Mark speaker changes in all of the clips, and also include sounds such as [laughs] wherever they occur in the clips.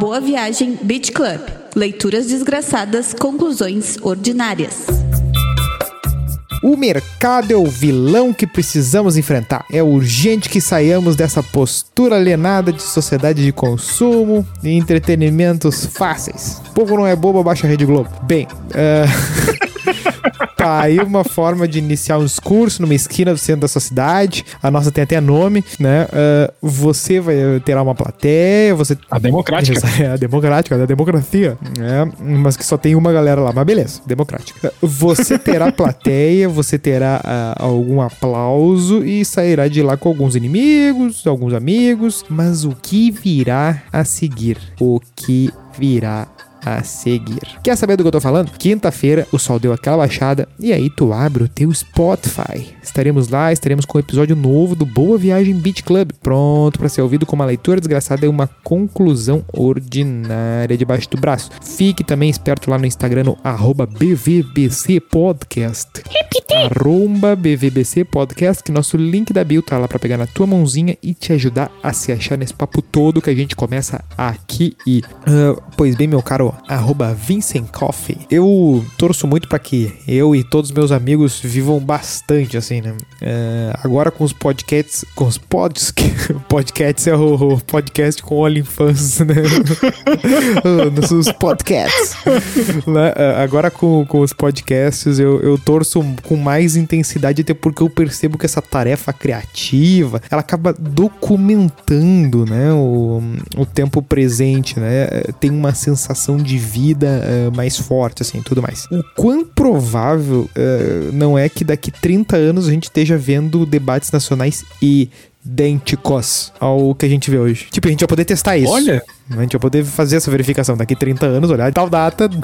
Speaker 1: Boa Viagem Beach Club. Leituras desgraçadas, conclusões ordinárias.
Speaker 2: O mercado é o vilão que precisamos enfrentar. É urgente que saiamos dessa postura alienada de sociedade de consumo e entretenimentos fáceis. O povo não é bobo, baixa a Rede Globo. Bem, uh... [laughs] tá aí uma forma de iniciar um discurso numa esquina do centro da sua cidade. A nossa tem até nome, né? Uh, você vai ter uma plateia, você...
Speaker 3: A democrática.
Speaker 2: É, a democrática, a democracia. Né? Mas que só tem uma galera lá. Mas beleza, democrática. Você terá [laughs] plateia, você terá uh, algum aplauso e sairá de lá com alguns inimigos, alguns amigos. Mas o que virá a seguir? O que virá a seguir. Quer saber do que eu tô falando? Quinta-feira o sol deu aquela baixada e aí tu abre o teu Spotify. Estaremos lá, estaremos com um episódio novo do Boa Viagem Beach Club, pronto para ser ouvido com uma leitura desgraçada e uma conclusão ordinária debaixo do braço. Fique também esperto lá no Instagram no arroba BVBC Podcast. Arromba BVBC Podcast, que nosso link da bio tá lá pra pegar na tua mãozinha e te ajudar a se achar nesse papo todo que a gente começa aqui e... Uh, pois bem, meu caro arroba Vincent Coffee. Eu torço muito para que eu e todos meus amigos vivam bastante, assim, né? Uh, agora com os podcasts, com os pods, [laughs] podcasts é o, o podcast com OnlyFans, né? [laughs] Nos podcasts. né? Uh, agora com, com os podcasts eu, eu torço com mais intensidade, até porque eu percebo que essa tarefa criativa, ela acaba documentando, né? O, o tempo presente, né? Tem uma sensação de vida uh, mais forte, assim, tudo mais. O quão provável uh, não é que daqui 30 anos a gente esteja vendo debates nacionais idênticos ao que a gente vê hoje. Tipo, a gente vai poder testar isso.
Speaker 3: Olha!
Speaker 2: A gente vai poder fazer essa verificação daqui 30 anos, olhar tal data. [laughs]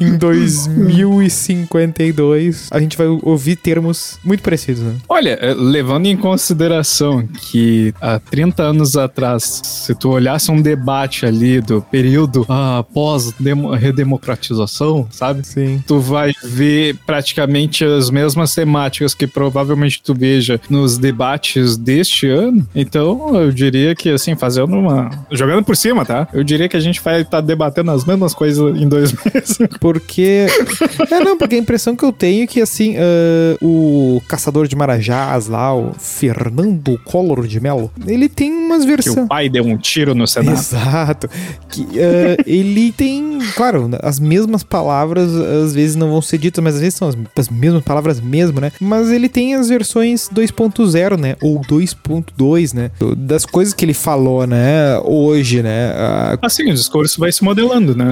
Speaker 2: em 2052, a gente vai ouvir termos muito parecidos, né?
Speaker 3: Olha, eh, levando em consideração que há 30 anos atrás, se tu olhasse um debate ali do período ah, pós-redemocratização, sabe?
Speaker 2: Sim.
Speaker 3: Tu vai ver praticamente as mesmas temáticas que provavelmente tu veja nos debates deste ano. Então, eu diria que, assim, faz fazendo uma. Jogando por cima, tá? Eu diria que a gente vai estar tá debatendo as mesmas coisas em dois [laughs] meses.
Speaker 2: Porque. é, não, porque a impressão que eu tenho é que, assim, uh, o caçador de Marajás lá, o Fernando Collor de Mello, ele tem umas versões. Que
Speaker 3: o pai deu um tiro no Senado.
Speaker 2: Exato. Que, uh, ele tem, claro, as mesmas palavras às vezes não vão ser ditas, mas às vezes são as, as mesmas palavras mesmo, né? Mas ele tem as versões 2.0, né? Ou 2.2, né? Das coisas que ele falou né, hoje, né?
Speaker 3: Assim, o discurso vai se modelando, né,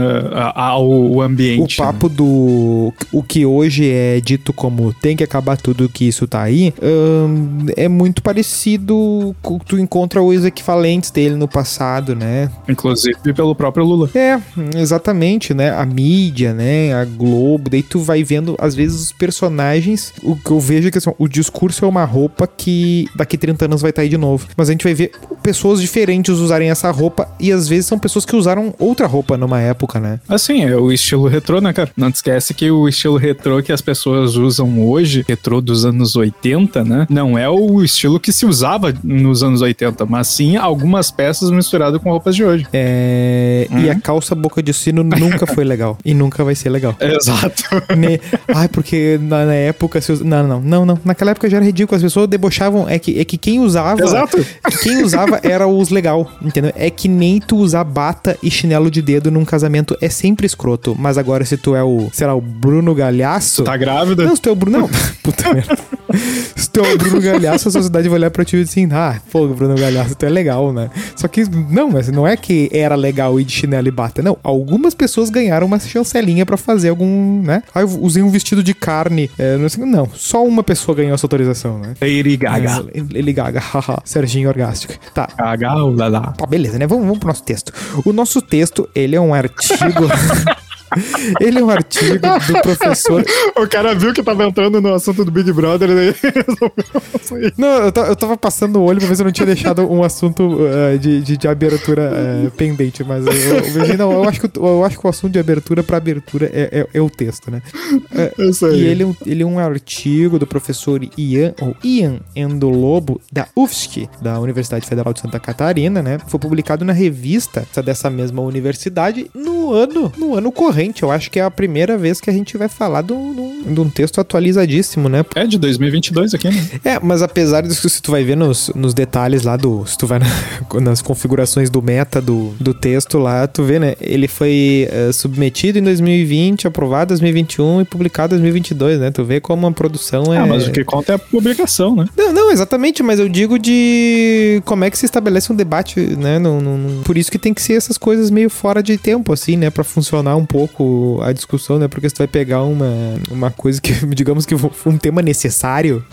Speaker 3: ao ambiente.
Speaker 2: O papo
Speaker 3: né?
Speaker 2: do o que hoje é dito como tem que acabar tudo que isso tá aí, hum, é muito parecido com tu encontra os equivalentes dele no passado, né?
Speaker 3: Inclusive pelo próprio Lula.
Speaker 2: É, exatamente, né? A mídia, né? A Globo, daí tu vai vendo às vezes os personagens, o que eu vejo é que assim, o discurso é uma roupa que daqui 30 anos vai estar tá aí de novo, mas a gente vai ver pessoas diferentes usarem essa roupa e às vezes são pessoas que usaram outra roupa numa época, né?
Speaker 3: Assim, é o estilo retrô, né, cara? Não te esquece que o estilo retrô que as pessoas usam hoje, retrô dos anos 80, né? Não é o estilo que se usava nos anos 80, mas sim algumas peças misturadas com roupas de hoje.
Speaker 2: É... Hum. E a calça boca de sino nunca foi legal. E nunca vai ser legal. [laughs]
Speaker 3: Exato.
Speaker 2: Ne... Ai, porque na, na época... Se us... Não, não, não, não. Naquela época já era ridículo. As pessoas debochavam. É que, é que quem usava...
Speaker 3: Exato.
Speaker 2: Quem usava era os legais legal, entendeu? É que nem tu usar bata e chinelo de dedo num casamento é sempre escroto. Mas agora, se tu é o, sei lá, o Bruno Galhaço.
Speaker 3: Tá grávida?
Speaker 2: Não, se tu é o Bruno. Não, [laughs] puta merda. Se tu é o Bruno Galhaço, a sociedade vai olhar pra ti e dizer assim: ah, pô, Bruno Galhaço, tu é legal, né? Só que, não, mas não é que era legal ir de chinelo e bata. Não, algumas pessoas ganharam uma chancelinha pra fazer algum, né? Ah, eu usei um vestido de carne. É, não, sei, não, só uma pessoa ganhou essa autorização, né?
Speaker 3: Lady Gaga.
Speaker 2: É, Lady Gaga, [laughs] haha. Serginho Orgástico. Tá.
Speaker 3: Gaga, lá, lá.
Speaker 2: Tá, beleza, né? Vamos, vamos pro nosso texto. O nosso texto, ele é um artigo. [laughs] [laughs] Ele é um artigo do [laughs] professor.
Speaker 3: O cara viu que tava entrando no assunto do Big Brother e daí [laughs] resolveu
Speaker 2: Não, eu, eu tava passando o olho pra ver se eu não tinha deixado um assunto eh, de, de, de abertura eh, pendente, mas eu, eu, não, eu, acho que, o- eu acho que o assunto de abertura pra abertura é, é, é o texto, né?
Speaker 3: É isso aí.
Speaker 2: E ele, é um- ele é um artigo do professor Ian, ou Ian Endolobo, da UFSC, da Universidade Federal de Santa Catarina, né? Foi publicado na revista dessa mesma universidade no ano, no ano corrente. Eu acho que é a primeira vez que a gente vai falar de um, texto atualizadíssimo, né?
Speaker 3: É de 2022 aqui, né?
Speaker 2: É, mas apesar disso, se tu vai ver nos, nos detalhes lá do. Se tu vai na- [laughs] nas configurações do meta do, do texto lá, tu vê, né? Ele foi eh, submetido em 2020, aprovado em 2021 e publicado em 2022, né? Tu vê como a produção é.
Speaker 3: Ah, mas o que conta é a publicação, né?
Speaker 2: Não, não, exatamente, mas eu digo de como é que se estabelece um debate, né? Não, não- não- Por isso que tem que ser essas coisas meio fora de tempo, assim, né? Pra funcionar um pouco a discussão, né? Porque se tu vai pegar uma, uma coisa que, [laughs] digamos que um tema necessário,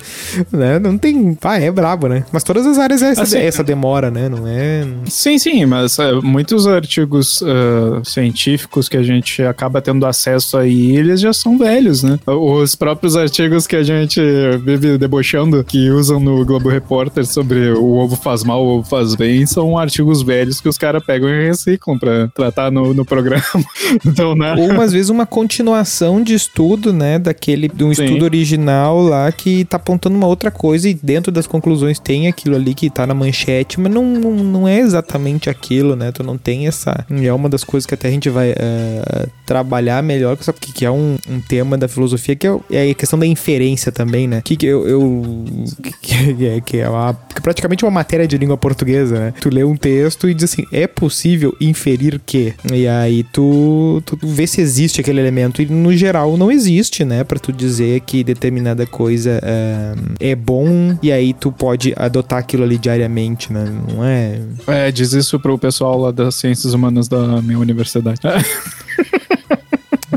Speaker 2: né? Não tem. Ah, é brabo, né? Mas todas as áreas é essa,
Speaker 3: Assim,
Speaker 2: essa demora, né? Não é.
Speaker 3: Sim, sim, mas é, muitos artigos ah, científicos que a gente acaba tendo acesso aí, eles já são velhos, né? Os próprios artigos que a gente vive debochando, que usam no Globo Repórter sobre o ovo faz mal, o ovo faz bem, são artigos velhos que os caras pegam e reciclam pra tratar no, no programa. [laughs] Então, né?
Speaker 2: Ou umas [laughs] vezes uma continuação de estudo, né? Daquele, de um
Speaker 3: Sim.
Speaker 2: estudo original lá que tá apontando uma outra coisa e dentro das conclusões tem aquilo ali que tá na manchete, mas não, não, não é exatamente aquilo, né? Tu não tem essa. É uma das coisas que até a gente vai eh, trabalhar melhor, sabe? Que, que é um, um tema da filosofia, que é, é a questão da inferência também, né? Que, que eu. eu que, que é, que é uma, que é praticamente uma matéria de língua portuguesa, né? Tu lê um texto e diz assim: é possível inferir que? E aí tu, tu vê se existe aquele elemento. E no geral não existe, né? Pra tu dizer que determinada coisa é, é bom e aí tu pode adotar aquilo ali diariamente, né? Não é.
Speaker 3: É, diz isso pro pessoal lá das ciências humanas da minha universidade. [laughs]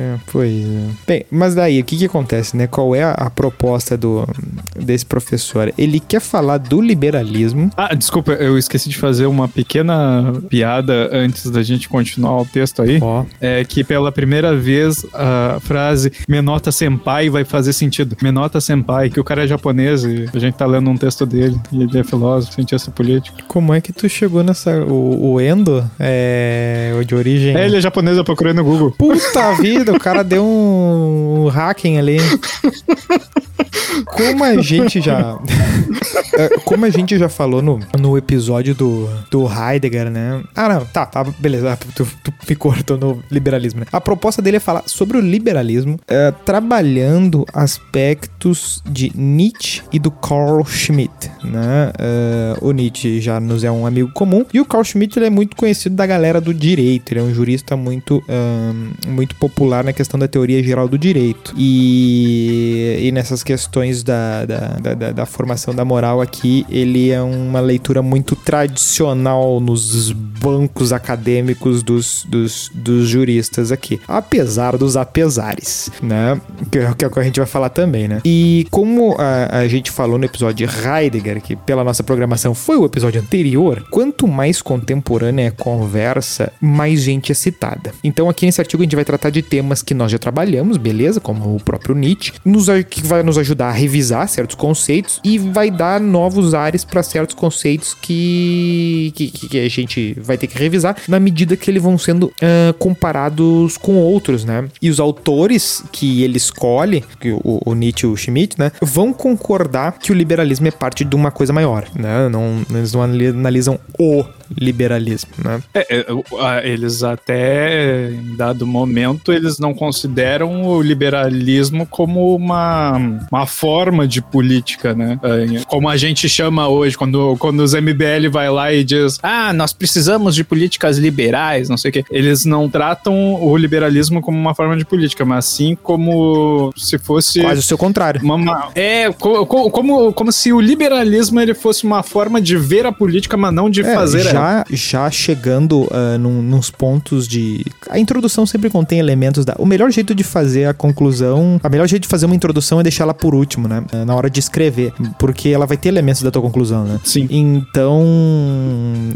Speaker 2: É, pois é. Bem, mas daí, o que que acontece, né? Qual é a, a proposta do, desse professor? Ele quer falar do liberalismo.
Speaker 3: Ah, desculpa, eu esqueci de fazer uma pequena piada antes da gente continuar o texto aí.
Speaker 2: Ó,
Speaker 3: É que pela primeira vez a frase Menota Senpai vai fazer sentido. Menota Senpai, que o cara é japonês e a gente tá lendo um texto dele e ele é filósofo, cientista político.
Speaker 2: como é que tu chegou nessa. O, o Endo é o de origem.
Speaker 3: É, ele é japonês, eu procurei no Google.
Speaker 2: Puta vida, [laughs] o cara deu um hacking ali. [laughs] Como a gente já. [laughs] É, Como a gente já falou no, no episódio do, do Heidegger, né? Ah, não, tá, tá, beleza. Tu, tu me cortou no liberalismo, né? A proposta dele é falar sobre o liberalismo, é, trabalhando aspectos de Nietzsche e do Carl Schmitt, né? É, o Nietzsche já nos é um amigo comum e o Carl Schmitt ele é muito conhecido da galera do direito. Ele é um jurista muito, ahn, muito popular na questão da teoria geral do direito. E, e nessas questões da, da, da, da- formação da moral aqui, ele é uma leitura muito tradicional nos bancos acadêmicos dos, dos, dos juristas aqui. Apesar dos apesares, né? Que, é- o que a gente vai falar também, né? E como a, a gente falou no episódio de Heidegger, que pela nossa programação foi o episódio anterior, quanto mais contemporânea é a conversa, mais gente é citada. Então aqui nesse artigo a gente vai tratar de temas que nós já trabalhamos, beleza? Como o próprio Nietzsche, nos, que vai nos ajudar a revisar certos conceitos e vai dar novos ares para certos conceitos que, que, que a gente vai ter que revisar na medida que eles vão sendo ah, comparados com outros, né? E os autores que ele escolhe, o, o Nietzsche e o Schmitt, né, vão concordar que o liberalismo é parte de uma coisa maior, né? Não, eles não ali- analisam o liberalismo, né?
Speaker 3: É, é, eles até, em dado momento, eles não consideram o liberalismo como uma, uma forma de política, né? Como a gente chama hoje, quando, quando os MBL vai lá e diz ah, nós precisamos de políticas liberais, não sei o quê. Eles não tratam o liberalismo como uma forma de política, mas sim como se fosse...
Speaker 2: Quase o seu contrário.
Speaker 3: Uma, é, co- co- como, como se o liberalismo ele fosse uma forma de ver a política, mas não de
Speaker 2: É,
Speaker 3: fazer ela.
Speaker 2: já, já chegando ah, num- nos pontos de. A introdução sempre contém elementos da. O melhor jeito de fazer a conclusão. A melhor jeito de fazer uma introdução é deixar ela por último, né? Na hora de escrever, porque ela vai ter elementos da tua conclusão, né?
Speaker 3: Sim.
Speaker 2: Então,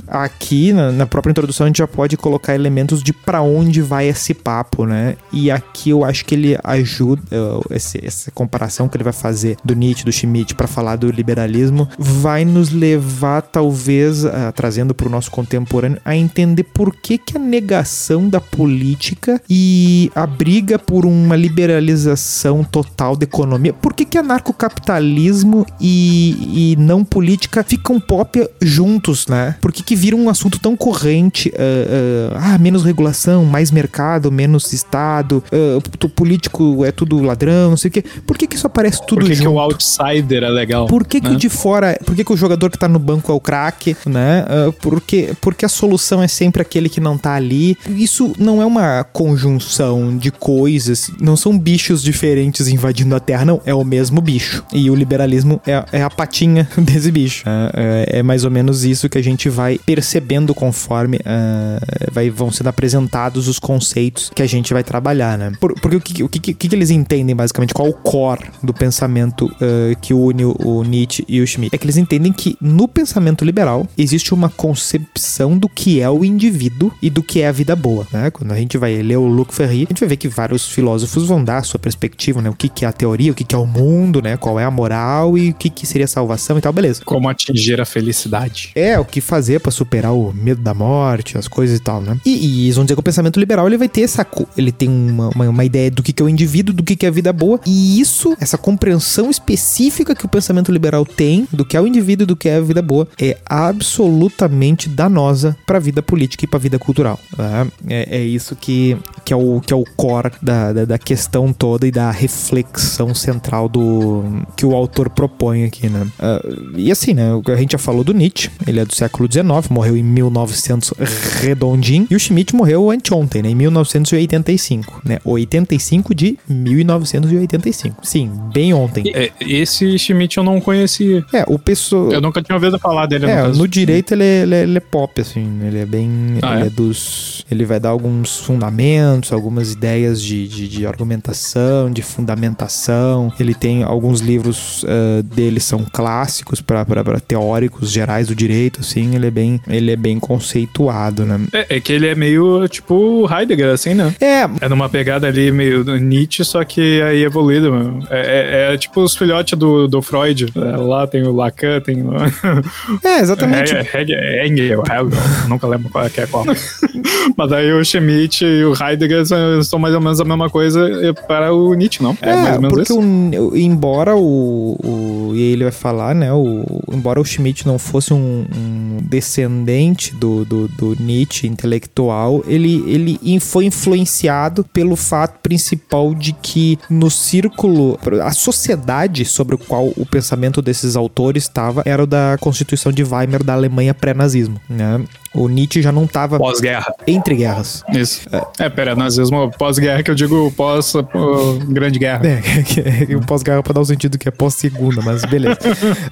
Speaker 2: aqui na, na própria introdução a gente já pode colocar elementos de para onde vai esse papo, né? E aqui eu acho que ele ajuda esse, essa comparação que ele vai fazer do Nietzsche, do Schmidt para falar do liberalismo, vai nos levar talvez trazendo para o nosso contemporâneo a entender por que que a negação da política e a briga por uma liberalização total da economia, por que que anarcocapitalismo e, e não política ficam pop juntos, né? Por que que vira um assunto tão corrente? Uh, ah, menos regulação, mais mercado, menos Estado, uh, político é tudo ladrão, não sei o quê. Por que que isso aparece tudo
Speaker 3: Por que,
Speaker 2: junto?
Speaker 3: que o outsider é legal?
Speaker 2: Por que, que
Speaker 3: né?
Speaker 2: o de fora. Por que, que o jogador que tá no banco é o craque, né? Uh, porque, porque a solução é sempre aquele que não tá ali. Isso não é uma conjunção de coisas, não são bichos diferentes invadindo a Terra, não. É o mesmo bicho. E o liberalismo é, é a patinha [laughs] desse bicho. Uh, é, é mais ou menos isso que a gente vai percebendo conforme uh, vai, vão sendo apresentados os conceitos que a gente vai trabalhar, né? Por, porque o, que, o que, que, eles entendem, basicamente? Qual o core do pensamento uh, que une o, o Nietzsche e o Schmidt? É que eles entendem que no pensamento liberal existe uma concepção do que é o indivíduo e do que é a vida boa, né? Quando a gente vai ler o Luc Ferry, a gente vai ver que vários filósofos vão dar a sua perspectiva, né? O que, que é a teoria, o que, que é o mundo, né? Qual é a moral e o que, que seria a salvação e tal, beleza.
Speaker 3: Como atingir a felicidade.
Speaker 2: É, o que fazer para superar o medo da morte, as coisas e tal, né? E, e eles vão dizer que o pensamento liberal ele vai ter essa. Ele tem uma, uma, uma ideia do que, que é o indivíduo, do que, que é a vida boa. E isso, essa compreensão específica que o pensamento liberal tem do que é o indivíduo e do que é a vida boa, é absolutamente danosa para a vida política e para a vida cultural. Né? É, é, isso que, que, é o, que é o core da, da, da, questão toda e da reflexão central do que o autor propõe aqui, né? Uh, e assim, né? A gente já falou do Nietzsche, ele é do século XIX, morreu em 1900 redondinho, e o Schmidt morreu anteontem, né? Em 1985, né? 85 de 1985. Sim, bem ontem.
Speaker 3: É, esse Schmidt eu não conhecia.
Speaker 2: É, o pessoal.
Speaker 3: Eu nunca tinha ouvido falar dele.
Speaker 2: É,
Speaker 3: no,
Speaker 2: no direito ele é, ele, é, ele é, pop, assim. Ele é bem.
Speaker 3: Ah,
Speaker 2: ele
Speaker 3: é?
Speaker 2: é? dos. Ele vai dar alguns fundamentos, algumas ideias de, de, de argumentação, de fundamentação. Ele tem alguns livros uh, dele são clássicos para teóricos gerais do direito, assim. Ele é bem, ele é bem conceituado, né?
Speaker 3: É, é que ele é meio tipo Heidegger, assim, né?
Speaker 2: É,
Speaker 3: É numa pegada ali meio do Nietzsche, só que aí evoluído, mano. É, é- é tipo os filhotes do, do Freud. É, lá tem o Lacan, tem o. [laughs]
Speaker 2: é exatamente.
Speaker 3: Hegel, Engel, Hegel, nunca lembro qual é é qual. [laughs] Mas aí o Schmidt e o Heidegger são, mais ou menos a mesma coisa para o Nietzsche, não?
Speaker 2: É,
Speaker 3: mais ou menos
Speaker 2: porque
Speaker 3: isso.
Speaker 2: o- embora o, o- E ele vai falar, né? O, embora o Schmidt não fosse um, um descendente do, do, do Nietzsche intelectual, ele, ele foi influenciado pelo fato principal de que no círculo. A sociedade sobre o qual o pensamento desses autores estava era o da Constituição de Weimar da Alemanha pré-nazismo, né? O Nietzsche já não estava
Speaker 3: Pós-guerra.
Speaker 2: entre guerras.
Speaker 3: Isso. É, pera, nazismo pós-guerra que eu digo pós pô, Grande Guerra.
Speaker 2: É, [laughs] o pós-guerra pra dar o sentido que é pós-segunda, mas beleza.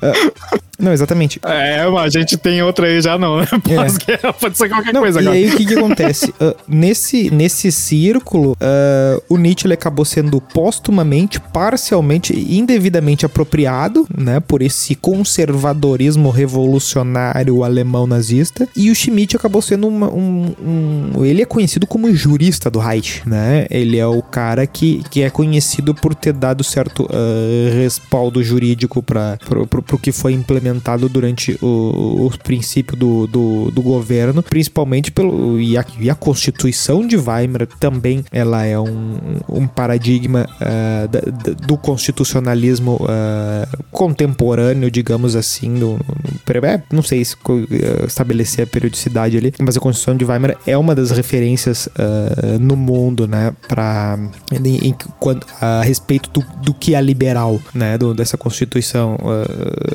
Speaker 2: Ah, [laughs] não, exatamente.
Speaker 3: É, mas a gente tem outra aí já não, né? Pós-guerra pode ser qualquer
Speaker 2: Não,
Speaker 3: coisa
Speaker 2: e
Speaker 3: agora.
Speaker 2: aí o que que acontece? [laughs] Ah, nesse, nesse círculo, ah, o Nietzsche ele acabou sendo postumamente, parcialmente, indevidamente apropriado, né, por esse conservadorismo revolucionário alemão nazista, e o Schmidt acabou sendo uma- um, um- ele é conhecido como jurista do Reich, né? Ele é o cara que, que é conhecido por ter dado certo ah, respaldo jurídico para pro que foi implementado durante o, o princípio do, do, do governo, principalmente pelo e a, e a Constituição de Weimar também ela é um, um paradigma ah, da- da- do constitucionalismo ah, contemporâneo, digamos assim, é, não sei se eh, estabelecer a periodicidade ali, mas a Constituição de Weimar é uma das referências ah, no mundo, né, para a respeito do, do que é liberal, né, do- dessa Constituição,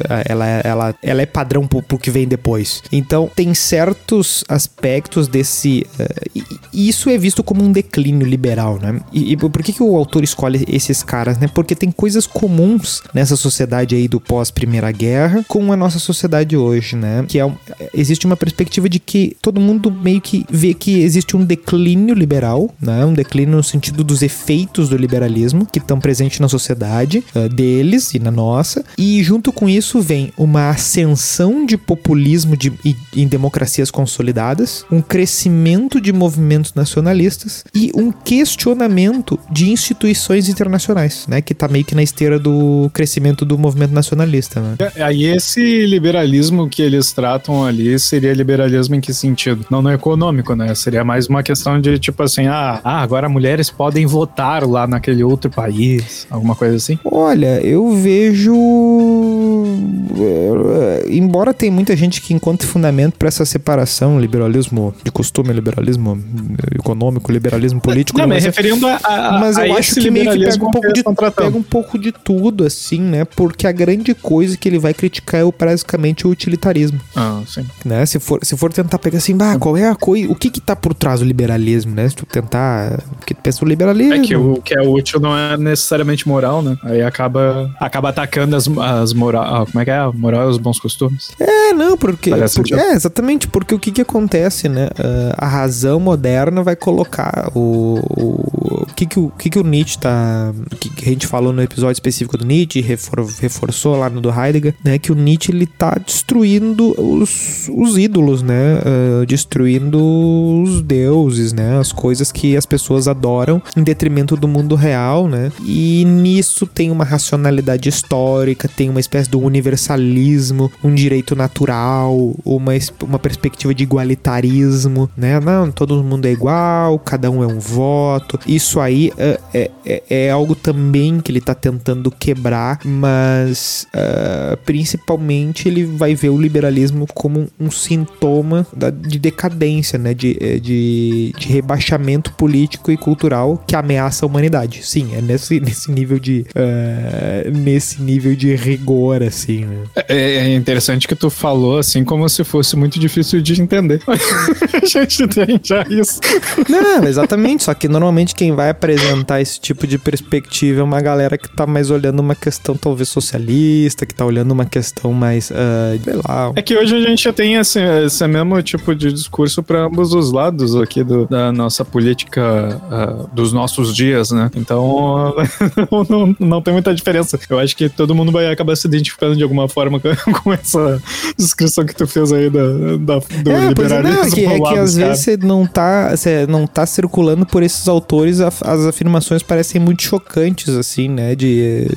Speaker 2: ah, ela, ela, é padrão pro, pro que vem depois. Então, tem certos aspectos desse. Uh, isso é visto como um declínio liberal, né? E, e, por que, que o autor escolhe esses caras, né? Porque tem coisas comuns nessa sociedade aí do pós-Primeira Guerra com a nossa sociedade hoje, né? Que é um, existe uma perspectiva de que todo mundo meio que vê que existe um declínio liberal, né? Um declínio no sentido dos efeitos do liberalismo que estão presentes na sociedade uh, deles e na nossa. E junto com isso vem uma ascensão de populismo de, em democracias consolidadas, um crescimento de movimentos nacionalistas e um questionamento de instituições internacionais, né? Que tá meio que na esteira do crescimento do movimento nacionalista, né?
Speaker 3: É, aí esse liberalismo que eles tratam ali seria liberalismo em que sentido? Não no econômico, né? Seria mais uma questão de tipo assim, ah, ah agora mulheres podem votar lá naquele outro país, alguma coisa assim?
Speaker 2: Olha, eu vejo embora tem muita gente que encontre fundamento para essa separação, liberalismo de costume, liberalismo econômico, liberalismo político.
Speaker 3: Não, mas referindo a, a
Speaker 2: Mas eu
Speaker 3: a
Speaker 2: acho que meio que pega um, pouco de, pega um pouco de tudo, assim, né? Porque a grande coisa que ele vai criticar é o, basicamente o utilitarismo.
Speaker 3: Ah, sim.
Speaker 2: Né? Se for, se for tentar pegar assim, bah, qual é a coisa, o que que tá por trás do liberalismo, né? Se tu tentar, porque tu pensa o liberalismo.
Speaker 3: É que o que é útil não é necessariamente moral, né? Aí acaba, acaba atacando as, as moral, ah, como é que é? Moral e os bons costumes.
Speaker 2: É, não, porque, porque é, exatamente, porque o que que acontece, né? Uh, a razão moderna vai colocar o, o, o que que o, que que o Nietzsche tá, que, que a gente falou no episódio específico do Nietzsche, refor, reforçou lá no do Heidegger, né? Que o Nietzsche ele tá destruindo os, os ídolos, né? Uh, destruindo os deuses, né? As coisas que as pessoas adoram em detrimento do mundo real, né? E nisso tem uma racionalidade histórica, tem uma espécie de universalismo, um direito natural, uma, uma perspectiva de igualitarismo, né? Não, todo mundo é igual, cada um é um voto. Isso aí é, é, é, algo também que ele tá tentando quebrar, mas uh, principalmente ele vai ver o liberalismo como um sintoma da, de decadência, né? De, de, de, rebaixamento político e cultural que ameaça a humanidade. Sim, é nesse, [laughs] nesse nível de uh, nesse nível de rigor, assim. Né?
Speaker 3: É, é, interessante que tu falou assim como se fosse muito difícil de entender. [laughs] a gente tem já isso.
Speaker 2: Não, exatamente. Só que normalmente quem vai apresentar esse tipo de perspectiva é uma galera que tá mais olhando uma questão talvez socialista, que tá olhando uma questão mais, uh, sei lá.
Speaker 3: É que hoje a gente já tem esse, esse mesmo tipo de discurso para ambos os lados aqui do, da nossa política uh, dos nossos dias, né? Então [laughs] não, não tem muita diferença. Eu acho que todo mundo vai acabar se identificando de alguma forma com, [laughs] com essa descrição que tu fez aí da, da do
Speaker 2: é,
Speaker 3: liberalismo.
Speaker 2: É, que, é que às vezes você não tá, você não tá circulando por esses autores, as afirmações parecem muito chocantes, assim, né? De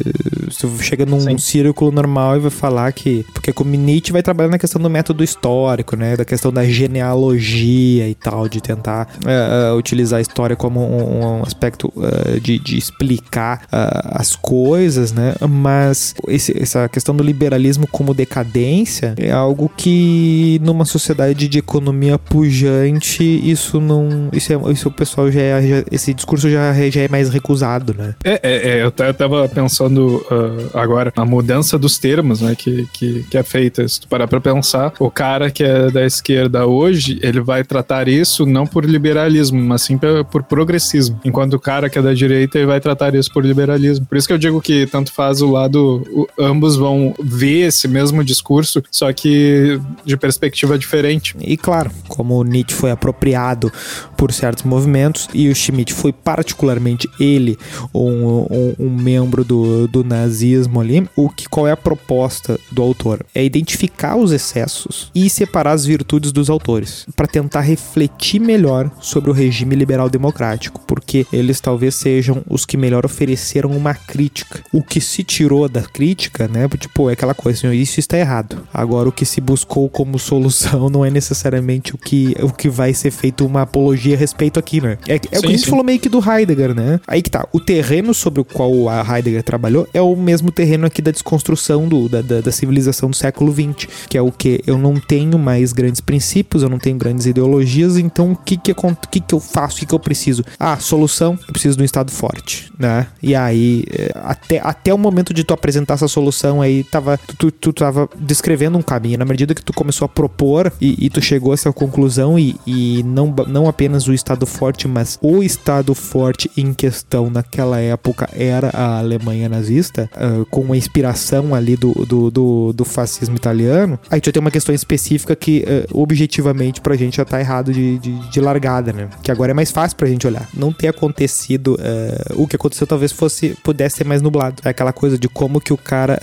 Speaker 2: se chega num Sim. círculo normal e vai falar que. Porque como Nietzsche vai trabalhar na questão do método histórico, né? Da questão da genealogia e tal, de tentar uh, uh, utilizar a história como um, um aspecto uh, de, de, explicar as coisas, né? Mas esse, essa questão do liberalismo como decadência é algo que numa sociedade de economia pujante, isso não. Isso, é, isso o pessoal já, é, já esse discurso já, já é mais recusado, né?
Speaker 3: É, é, é eu tava pensando uh, agora a mudança dos termos, né, que, que, que é feita. Se tu parar pra pensar, o cara que é da esquerda hoje, ele vai tratar isso não por liberalismo, mas sim por, por progressismo. Enquanto o cara que é da direita, ele vai tratar isso por liberalismo. Por isso que eu digo que tanto faz o lado, o, ambos vão ver esse mesmo discurso, só que de perspectiva diferente.
Speaker 2: E claro, como Nietzsche foi apropriado por certos movimentos e o Schmidt foi particularmente ele um, um, um membro do, do nazismo ali, o que qual é a proposta do autor? É identificar os excessos e separar as virtudes dos autores, para tentar refletir melhor sobre o regime liberal democrático, porque eles talvez sejam os que melhor ofereceram uma crítica. O que se tirou da crítica, né, tipo, é aquela coisa, isso está errado. Agora o que se buscou como solução [laughs] não é necessariamente o que o que vai ser feito uma apologia respeito aqui, né? É, é o que a
Speaker 3: Sim,
Speaker 2: gente
Speaker 3: sim.
Speaker 2: falou meio que do Heidegger, né? Aí que tá, o terreno sobre o qual a Heidegger trabalhou é o mesmo terreno aqui da desconstrução do, da, da, da civilização do século XX, que é o que eu não tenho mais grandes princípios, eu não tenho grandes ideologias, então o que que, que, que eu faço, o que, que eu preciso? Ah, solução, eu preciso de um Estado forte, né? E aí, eh, até, até o momento de tu apresentar essa solução aí, tava, tu, tu tava descrevendo um caminho. Na medida que tu começou a propor e, e tu chegou a essa conclusão e, e não, não apenas o Estado forte, mas o Estado forte em questão naquela época era a Alemanha nazista, ah, com uma inspiração ali do, do, do, do fascismo italiano, aí tu tem uma questão específica que ah, objetivamente pra gente já tá errado de, de, de largada, né? Que agora é mais fácil pra gente olhar. Não ter acontecido ah, o que aconteceu talvez fosse pudesse ser mais nublado. É aquela coisa de como que o cara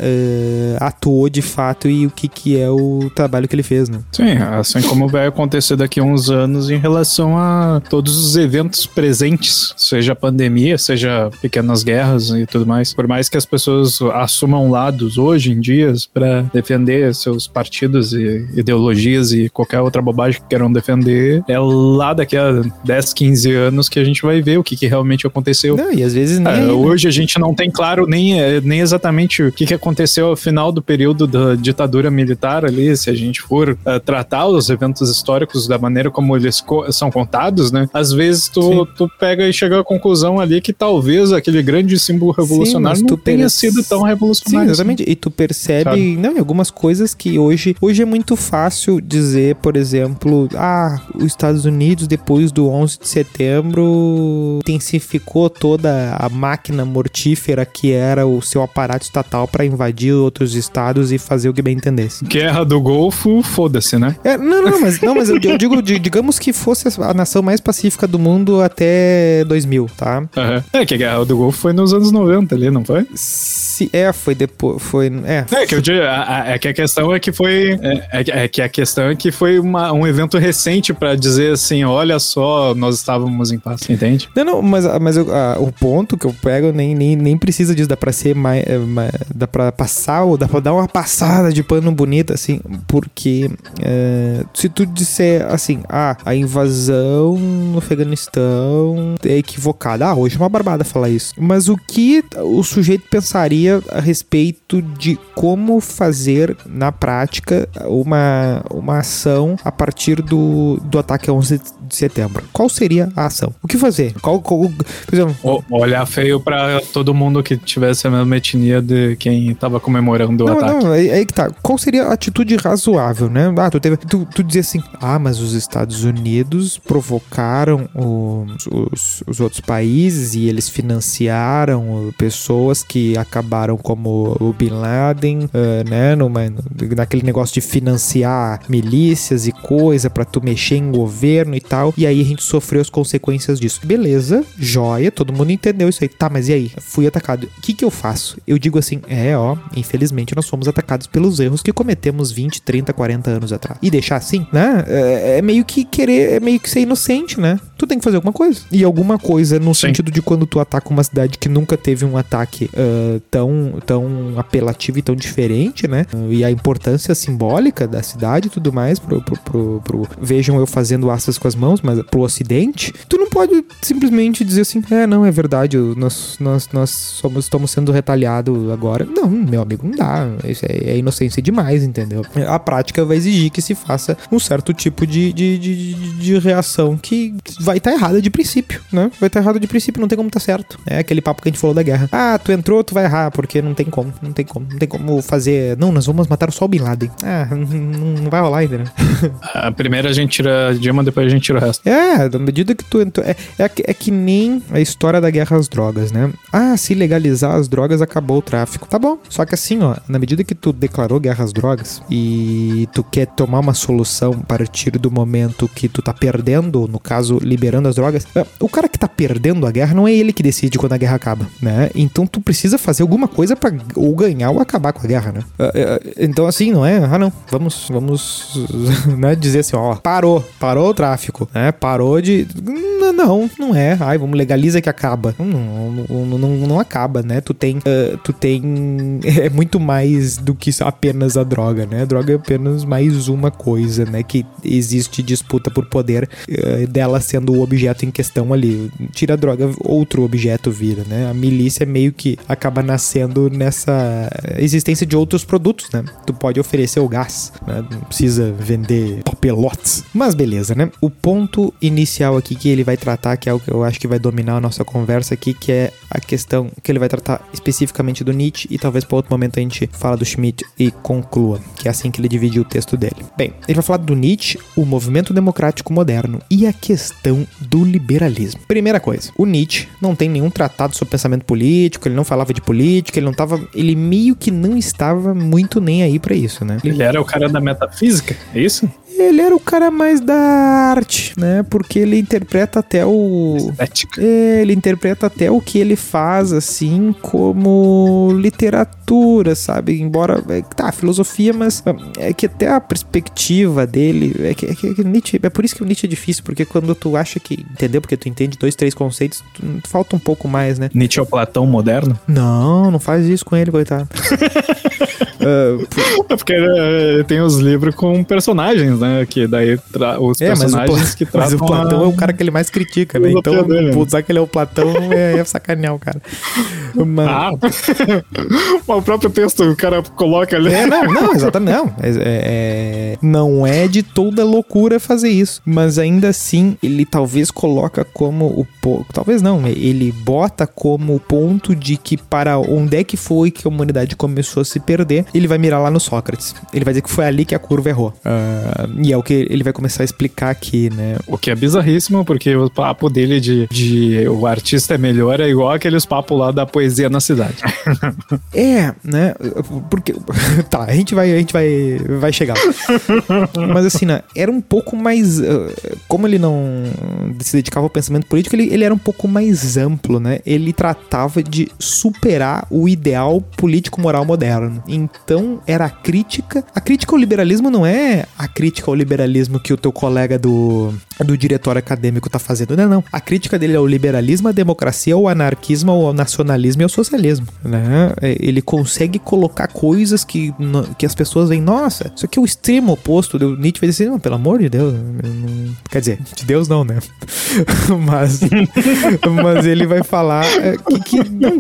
Speaker 2: atuou de fato e o que que é o trabalho que ele fez, né?
Speaker 3: Sim, assim como vai acontecer daqui a uns anos em relação a todos os eventos presentes, seja pandemia, seja pequenas guerras e tudo mais. Por mais que as pessoas assumam lados hoje em dia para defender seus partidos e ideologias e qualquer outra bobagem que queiram defender, é lá daqui a 10, 15 anos que a gente vai ver o que, que realmente aconteceu.
Speaker 2: Não, e às vezes nem
Speaker 3: É, hoje a gente não tem claro nem, eh, nem exatamente o que, que aconteceu ao final do período da ditadura militar ali, se a gente for eh, tratar os eventos históricos da maneira como eles co- são contados, né? Às vezes tu, tu pega e chega à conclusão ali que talvez aquele grande símbolo revolucionário
Speaker 2: tu
Speaker 3: não tenha
Speaker 2: perce-
Speaker 3: sido tão
Speaker 2: Sim,
Speaker 3: revolucionário. assim.
Speaker 2: exatamente. E tu percebe,
Speaker 3: Sabe?
Speaker 2: não, em algumas coisas que hoje, hoje é muito fácil dizer, por exemplo, ah, os Estados Unidos depois do 11 de setembro intensificou toda a máquina mortífera que era o seu aparato estatal para invadir outros estados e fazer o que bem entendesse.
Speaker 3: Guerra do Golfo, foda-se, né?
Speaker 2: É, não, não, mas, não, mas eu, eu digo, di- digamos que fosse a nação mais pacífica do mundo até 2000, tá?
Speaker 3: Aham. É que a Guerra do Golfo foi nos anos 90 ali, não foi?
Speaker 2: Se, é, foi depois, foi, é,
Speaker 3: É que, eu digo, a- a- é que a questão é que foi. É, é que- é que a questão é que foi uma- um evento recente pra dizer assim: olha só, nós estávamos em paz, entende?
Speaker 2: Não, não, mas, mas eu- ah, o ponto que eu pego nem, nem, nem precisa disso, dá pra ser mais. é, mais- dá pra passar, ou dá pra dar uma passada de pano bonita, assim, porque é, se tu disser assim, ah, a invasão no Afeganistão é equivocada. Ah, hoje é uma barbada falar isso. Mas o que o sujeito pensaria a respeito de como fazer na prática uma, uma ação a partir do, do ataque a 11 de setembro? Qual seria a ação? O que fazer? Qual, qual- por exemplo,
Speaker 3: O- olhar feio pra todo mundo que tivesse a mesma etnia de quem tava comemorando o
Speaker 2: Não,
Speaker 3: ataque.
Speaker 2: não, aí, aí que tá. Qual seria a atitude razoável, né? Ah, tu, teve, tu, tu dizia assim, ah, mas os Estados Unidos provocaram os, os, os outros países e eles financiaram uh, pessoas que acabaram como o Bin Laden, ah, né? Numa, naquele negócio de financiar milícias e coisa pra tu mexer em governo e tal. E aí a gente sofreu as consequências disso. Beleza, joia, todo mundo entendeu isso aí. Tá, mas e aí? Fui atacado. O que que eu faço? Eu digo assim, é, ó, infelizmente nós fomos atacados pelos erros que cometemos 20, 30, 40 anos atrás. E deixar assim, né? É, é meio que querer, é meio que ser inocente, né? Tu tem que fazer alguma coisa. E alguma coisa no
Speaker 3: Sim.
Speaker 2: sentido de quando tu ataca uma cidade que nunca teve um ataque ah, tão, tão apelativo e tão diferente, né? Ah, e a importância simbólica da cidade e tudo mais pro, pro, pro- pro- vejam eu fazendo asas com as mãos, mas pro ocidente, tu não pode simplesmente dizer assim, é, não, é verdade, nós, nós, nós somos, estamos sendo retaliados agora. Não, meu amigo, não dá. Isso é, é inocência demais, entendeu? A prática vai exigir que se faça um certo tipo de, de, de, de- de que vai estar errada de princípio, né? Vai estar errada de princípio, não tem como estar certo. É aquele papo que a gente falou da guerra. Ah, tu entrou, tu vai errar, porque não tem como, não tem como, não tem como fazer. Não, nós vamos matar só o Bin Laden. Ah, não, vai rolar ainda, [laughs] né?
Speaker 3: A primeira a gente tira a Dilma, depois a gente tira o resto.
Speaker 2: É, da medida que tu entrou. É, é, é que nem a história da guerra às drogas, né? Ah, se legalizar as drogas, acabou o tráfico. Tá bom. Só que assim, ó, na medida que tu declarou guerra às drogas e tu quer tomar uma solução a partir do momento que tu tá perdendo, no caso, liberando as drogas, é, o cara que tá perdendo a guerra não é ele que decide quando a guerra acaba, né? Então tu precisa fazer alguma coisa pra ou ganhar ou acabar com a guerra, né? É, é, Então assim, não é? Ah, não. Vamos, vamos, [laughs] né, dizer assim, ó, parou, parou o tráfico, né? Parou de. Não, não, é. Ai, vamos legaliza que acaba. Não, não, não, não acaba, né? Tu tem, uh, tu tem, [laughs] é muito mais do que apenas a droga, né? A droga é apenas mais uma coisa, né? Que existe disputa por poder uh, dela sendo o objeto em questão ali. Tira a droga, outro objeto vira, né? A milícia meio que acaba nascendo nessa existência de outros produtos, né? Tu pode oferecer o gás, né? Não precisa vender papelotes. Mas beleza, né? O ponto inicial aqui que ele vai tratar, que é o que eu acho que vai dominar a nossa conversa aqui, que é a questão que ele vai tratar especificamente do Nietzsche e talvez para outro momento a gente fala do Schmidt e conclua, que é assim que ele dividiu o texto dele. Bem, ele vai falar do Nietzsche, o movimento democrático moderno e a questão do liberalismo. Primeira coisa, o Nietzsche não tem nenhum tratado sobre pensamento político, ele não falava de política, ele não tava, ele meio que não estava muito nem aí para isso, né?
Speaker 3: Ele era o cara da metafísica, é isso?
Speaker 2: Ele era o cara mais da arte, né? Porque ele interpreta até o.
Speaker 3: Estética.
Speaker 2: É, ele interpreta até o que ele faz, assim, como literatura, sabe? Embora. É, tá, filosofia, mas é que até a perspectiva dele. É que, é que Nietzsche. É por isso que o Nietzsche é difícil, porque quando tu acha que. Entendeu? Porque tu entende dois, três conceitos, tu, falta um pouco mais, né?
Speaker 3: Nietzsche é o Platão moderno?
Speaker 2: Não, não faz isso com ele, coitado. [laughs]
Speaker 3: É porque ele tem os livros com personagens, né? Que daí os
Speaker 2: é,
Speaker 3: personagens que tratam.
Speaker 2: Mas o [laughs] Platão a... é o cara que ele mais critica, né? Então, dele, né? usar que ele é o Platão é, é sacanear o cara.
Speaker 3: Mas... Ah, [laughs] o próprio texto o cara coloca ali.
Speaker 2: É, não, não, exatamente. Não. É, é, não é de toda loucura fazer isso. Mas ainda assim, ele talvez coloca como o. Talvez não, ele bota como o ponto de que para onde é que foi que a humanidade começou a se perder, ele vai mirar lá no Sócrates. Ele vai dizer que foi ali que a curva errou. Uh, e é o que ele vai começar a explicar aqui, né?
Speaker 3: O que é bizarríssimo, porque o papo dele de, de o artista é melhor é igual aqueles papos lá da poesia na cidade. [laughs]
Speaker 2: é, né? Porque. [laughs] tá, a gente vai, a gente vai, vai chegar. [laughs] Mas assim, né? Era um pouco mais. Uh, como ele não se dedicava ao pensamento político, ele, ele era um pouco mais amplo, né? Ele tratava de superar o ideal político-moral moderno. Então, era a crítica. A crítica ao liberalismo não é a crítica ao liberalismo que o teu colega do, do diretório acadêmico tá fazendo. Não, não. A crítica dele é o liberalismo, a democracia, o anarquismo, o nacionalismo e o socialismo, né? É, ele consegue colocar coisas que, que as pessoas veem, nossa, isso aqui é o extremo oposto. O Nietzsche vai dizer, assim, não, pelo amor de Deus. Não... Quer dizer, de Deus não, né? [laughs] mas, [laughs] mas ele vai falar é, que, que, não,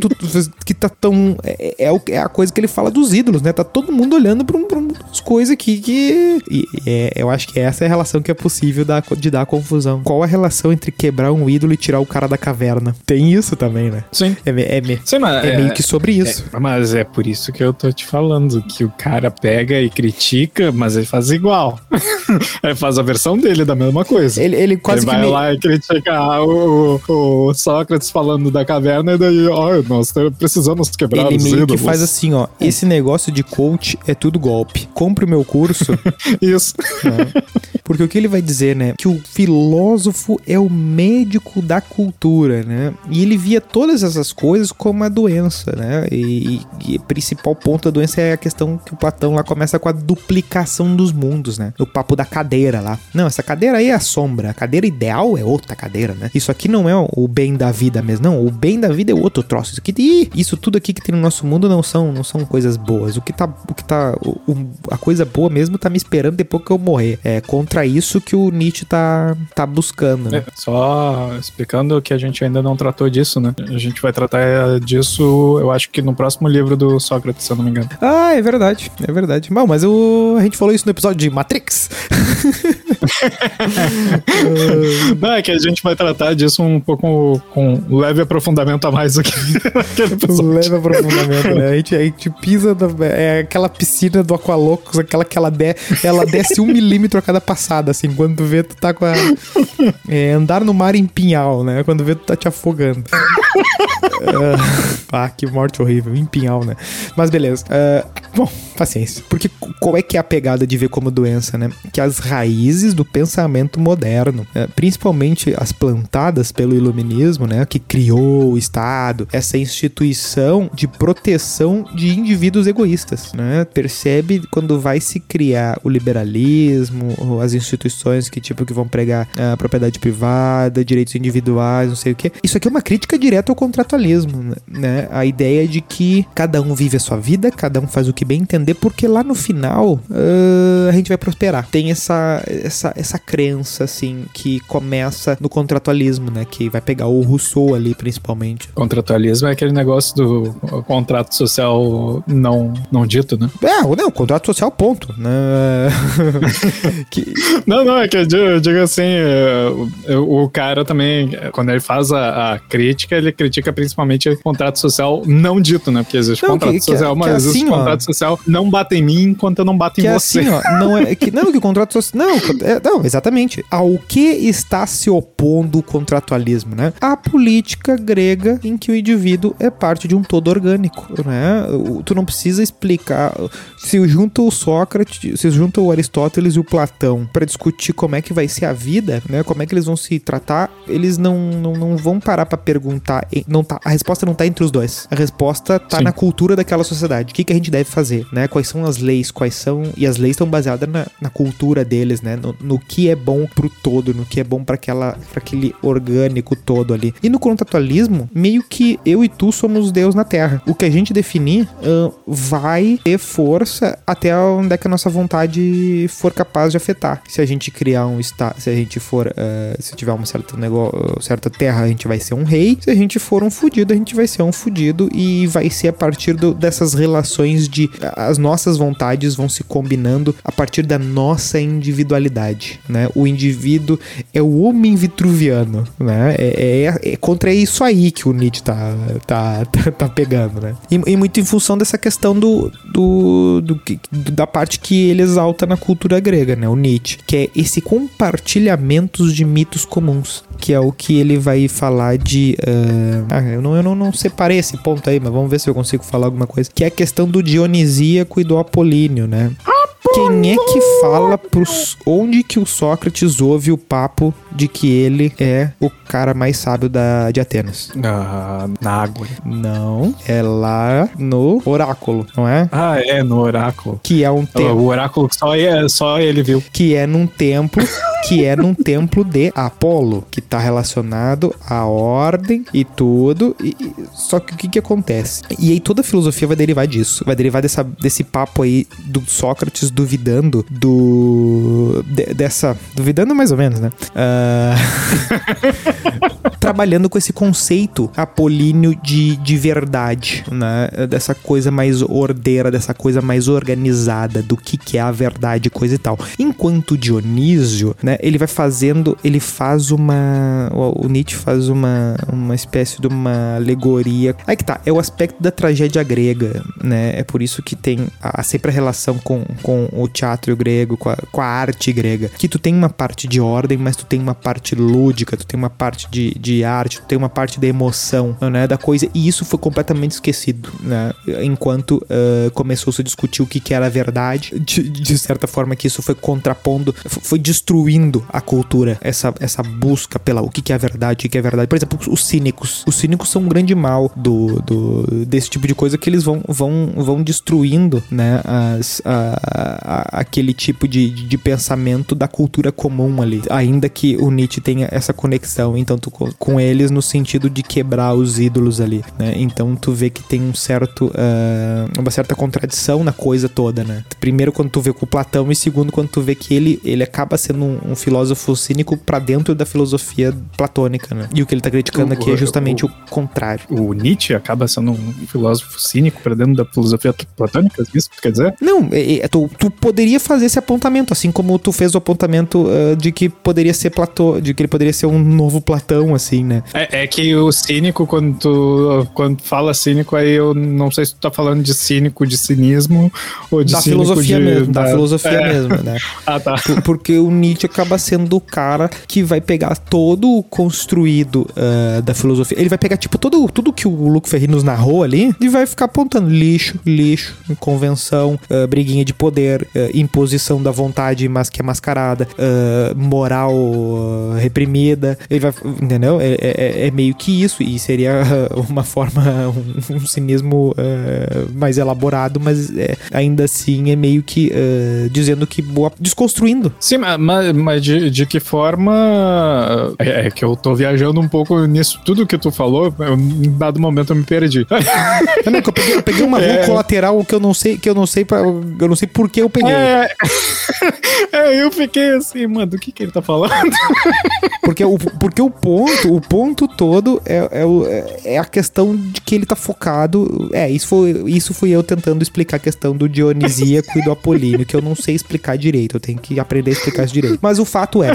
Speaker 2: que tá tão. É, é, é, a coisa que ele fala dos ídolos, né? Tá todo mundo olhando pra, um, pra umas coisas aqui que. E, é, eu acho que essa é a relação que é possível da, de dar confusão. Qual a relação entre quebrar um ídolo e tirar o cara da caverna? Tem isso também, né?
Speaker 3: Sim.
Speaker 2: É, é,
Speaker 3: Sim, mas
Speaker 2: é meio que sobre isso.
Speaker 3: mas é por isso que eu tô te falando, que o cara pega e critica, mas ele faz igual. [laughs] ele faz a versão dele da mesma coisa.
Speaker 2: Ele, ele quase
Speaker 3: ele vai lá e critica o, o, Sócrates falando da caverna e daí, ó, oh, nós precisamos quebrar
Speaker 2: ele
Speaker 3: os
Speaker 2: meio
Speaker 3: ídolos.
Speaker 2: que faz assim, ó, esse negócio de coach é tudo golpe. Compre o meu curso. [laughs]
Speaker 3: Isso.
Speaker 2: Né? Porque o que ele vai dizer, né? Que o filósofo é o médico da cultura, né? E ele via todas essas coisas como a doença, né? E, e, o principal ponto da doença é a questão que o Platão lá começa com a duplicação dos mundos, né? O papo da cadeira lá. Não, essa cadeira aí é a sombra. A cadeira ideal é outra cadeira, né? Isso aqui não é o bem da vida mesmo, não. O bem da vida é outro troço. Isso aqui, isso tudo aqui que tem no nosso mundo não são, não são coisas boas. O que tá, o que tá, o, a coisa boa mesmo tá me esperando depois que eu morrer. É contra isso que o Nietzsche tá, tá buscando, né?
Speaker 3: É, só explicando que a gente ainda não tratou disso, né? A gente vai tratar disso, eu acho que no próximo livro do Sócrates, se eu não me engano.
Speaker 2: Ah, é verdade, é verdade. Bom, mas o, a gente falou isso no episódio de Matrix. [laughs]
Speaker 3: não, é que a gente vai tratar disso um pouco com leve aprofundamento a mais [laughs] aqui.
Speaker 2: Leve aprofundamento, né? A gente, a gente pisa, é aquela piscina do Aqualocos, aquela que ela, de, ela desce um milímetro a cada passada, assim, quando vê, tu tá com a... É, andar no mar em pinhal, né? Quando vê, tu tá te afogando. uh, ah, que morte horrível, em pinhal, né? Mas beleza. Uh, bom, paciência. Porque qual é que é a pegada de ver como doença, né? Que as raízes do pensamento moderno, né? principalmente as plantadas pelo iluminismo, né, que criou o Estado, essa instituição de proteção de indivíduos egoístas, né? Percebe quando vai se criar o liberalismo, as instituições que tipo que vão pregar a propriedade privada, direitos individuais, não sei o que. Isso aqui é uma crítica direta ao contratualismo, né? A ideia de que cada um vive a sua vida, cada um faz o que bem entender, porque lá no final uh, a gente vai prosperar. Tem essa, essa, essa crença, assim, que começa no contratualismo, né? Que vai pegar o Rousseau ali, principalmente.
Speaker 3: Contratualismo é aquele negócio do contrato social não, não dito, né?
Speaker 2: É, não, contrato social, ponto. Né? [laughs]
Speaker 3: que... [laughs] Não, não, é que eu digo, eu digo assim, é, o, o, cara também, quando ele faz a, a, crítica, ele critica principalmente o contrato social não dito, né? Porque existe não, contrato que, social, que, mas existe assim, contrato ó, social não bate em mim enquanto eu não bato em você.
Speaker 2: Assim, ó, não é que não que o contrato social, não, é, não, exatamente. Ao que está se opondo o contratualismo, né? A política grega em que o indivíduo é parte de um todo orgânico, né? Tu não precisa explicar se junta o Sócrates, se junta o Aristóteles e o Platão para discutir como é que vai ser a vida, né? Como é que eles vão se tratar, eles não, não, não vão parar para perguntar, não tá, a resposta não tá entre os dois. A resposta tá Sim. na cultura daquela sociedade. O que, que a gente deve fazer, né? Quais são as leis, quais são e as leis estão baseadas na, na cultura deles, né? No, no, que é bom pro todo, no que é bom para aquela para aquele orgânico todo ali. E no contratualismo, meio que eu e tu somos Deus na Terra. O que a gente definir uh, vai ter força até onde é que a nossa vontade for capaz de afetar. Se a gente criar um estado, se a gente for, uh, se tiver uma certa negócio, certa terra, a gente vai ser um rei. Se a gente for um fudido, a gente vai ser um fudido e vai ser a partir do, dessas relações de as nossas vontades vão se combinando a partir da nossa individualidade, né? O indivíduo é o homem vitruviano, né? É, é, é contra isso aí que o Nietzsche tá, tá, tá, tá pegando, né? E, e, muito em função dessa questão do, do, do, da parte que ele exalta na cultura grega, né? O Nietzsche, que é esse compartilhamento de mitos comuns que é o que ele vai falar de. Uh, ah, eu, não, eu não, não separei esse ponto aí, mas vamos ver se eu consigo falar alguma coisa. Que é a questão do Dionisíaco e do Apolíneo, né? Quem é que fala pros. Onde que o Sócrates ouve o papo de que ele é o cara mais sábio da, de Atenas?
Speaker 3: Ah, na água.
Speaker 2: Não, é lá no oráculo, não é?
Speaker 3: Ah, é, no oráculo.
Speaker 2: Que é um templo.
Speaker 3: O oráculo só, é, só ele viu.
Speaker 2: Que é num templo que é num templo de Apolo, que tá relacionado à ordem e tudo. E, só que o que que acontece? E aí toda a filosofia vai derivar disso. Vai derivar dessa, desse papo aí do Sócrates duvidando do. De, dessa. Duvidando mais ou menos, né? Uh... [laughs] trabalhando com esse conceito apolíneo de, de verdade, né? Dessa coisa mais ordeira, dessa coisa mais organizada, do que, que é a verdade, coisa e tal. Enquanto Dionísio, né? Ele vai fazendo, ele faz uma. O Nietzsche faz uma, uma espécie de uma alegoria. Aí que tá, é o aspecto da tragédia grega, né? É por isso que tem a, sempre a relação com, com o teatro grego, com a, com a arte grega. Que tu tem uma parte de ordem, mas tu tem uma parte lúdica, tu tem uma parte de, de arte, tu tem uma parte da emoção, né? Da coisa. E isso foi completamente esquecido, né? Enquanto uh, começou-se a discutir o que, que era verdade, de, de certa forma que isso foi contrapondo, foi destruindo a cultura, essa, essa busca pela o que, que é verdade, o que é verdade. Por exemplo, os cínicos. Os cínicos são um grande mal do, do desse tipo de coisa que eles vão, vão, vão destruindo, né? As, a, a, aquele tipo de, de pensamento da cultura comum ali. Ainda que o Nietzsche tenha essa conexão, então, tu, com eles no sentido de quebrar os ídolos ali, né? Então tu vê que tem um certo, uh, uma certa contradição na coisa toda, né? Primeiro quando tu vê com o Platão e segundo quando tu vê que ele, ele acaba sendo um, um filósofo cínico para dentro da filosofia platônica, né? E o que ele tá criticando o, aqui é justamente o, o, contrário.
Speaker 3: O Nietzsche acaba sendo um filósofo cínico para dentro da filosofia platônica, é isso que quer dizer?
Speaker 2: Não, é, é, tu, tu poderia fazer esse apontamento, assim como tu fez o apontamento uh, de que poderia ser Platão, de que ele poderia ser um novo Platão, assim, né?
Speaker 3: É, é que o cínico, quando tu quando fala cínico, aí eu não sei se tu tá falando de cínico, de cinismo, ou de
Speaker 2: da filosofia
Speaker 3: de,
Speaker 2: mesmo, da, filosofia
Speaker 3: é.
Speaker 2: mesmo, né? [laughs]
Speaker 3: Ah, tá.
Speaker 2: Por- Porque o Nietzsche acaba sendo o cara que vai pegar todo o construído ah, da filosofia. Ele vai pegar, tipo, todo, tudo que o Luco Ferri nos narrou ali e vai ficar apontando lixo, lixo, convenção, ah, briguinha de poder, ah, imposição da vontade, mas que é mascarada, ah, moral ah, reprimida. Ele vai, entendeu? É, é- é meio que isso. E seria uma forma, um, um cinismo mais elaborado, mas é, ainda assim é meio que dizendo que boa. desconstruindo.
Speaker 3: Sim, ma- ma- mas, de, de que forma. É, é que eu tô viajando um pouco nisso. Tudo que tu falou, eu, em dado momento eu me perdi.
Speaker 2: Eu, [laughs] não, eu peguei, eu peguei uma [laughs]
Speaker 3: É.
Speaker 2: rua colateral que eu não sei, que eu não sei, pra, eu não sei por que eu peguei.
Speaker 3: É, [laughs] é, eu fiquei assim, mano, do que que ele tá falando? [laughs]
Speaker 2: Porque, o, porque o ponto, o ponto todo é, é, o- é a questão de que ele tá focado. É, isso foi, isso fui eu tentando explicar a questão do Dionisíaco e do Apolíneo, que eu não sei explicar direito. Eu tenho que aprender a explicar isso direito. Mas o fato é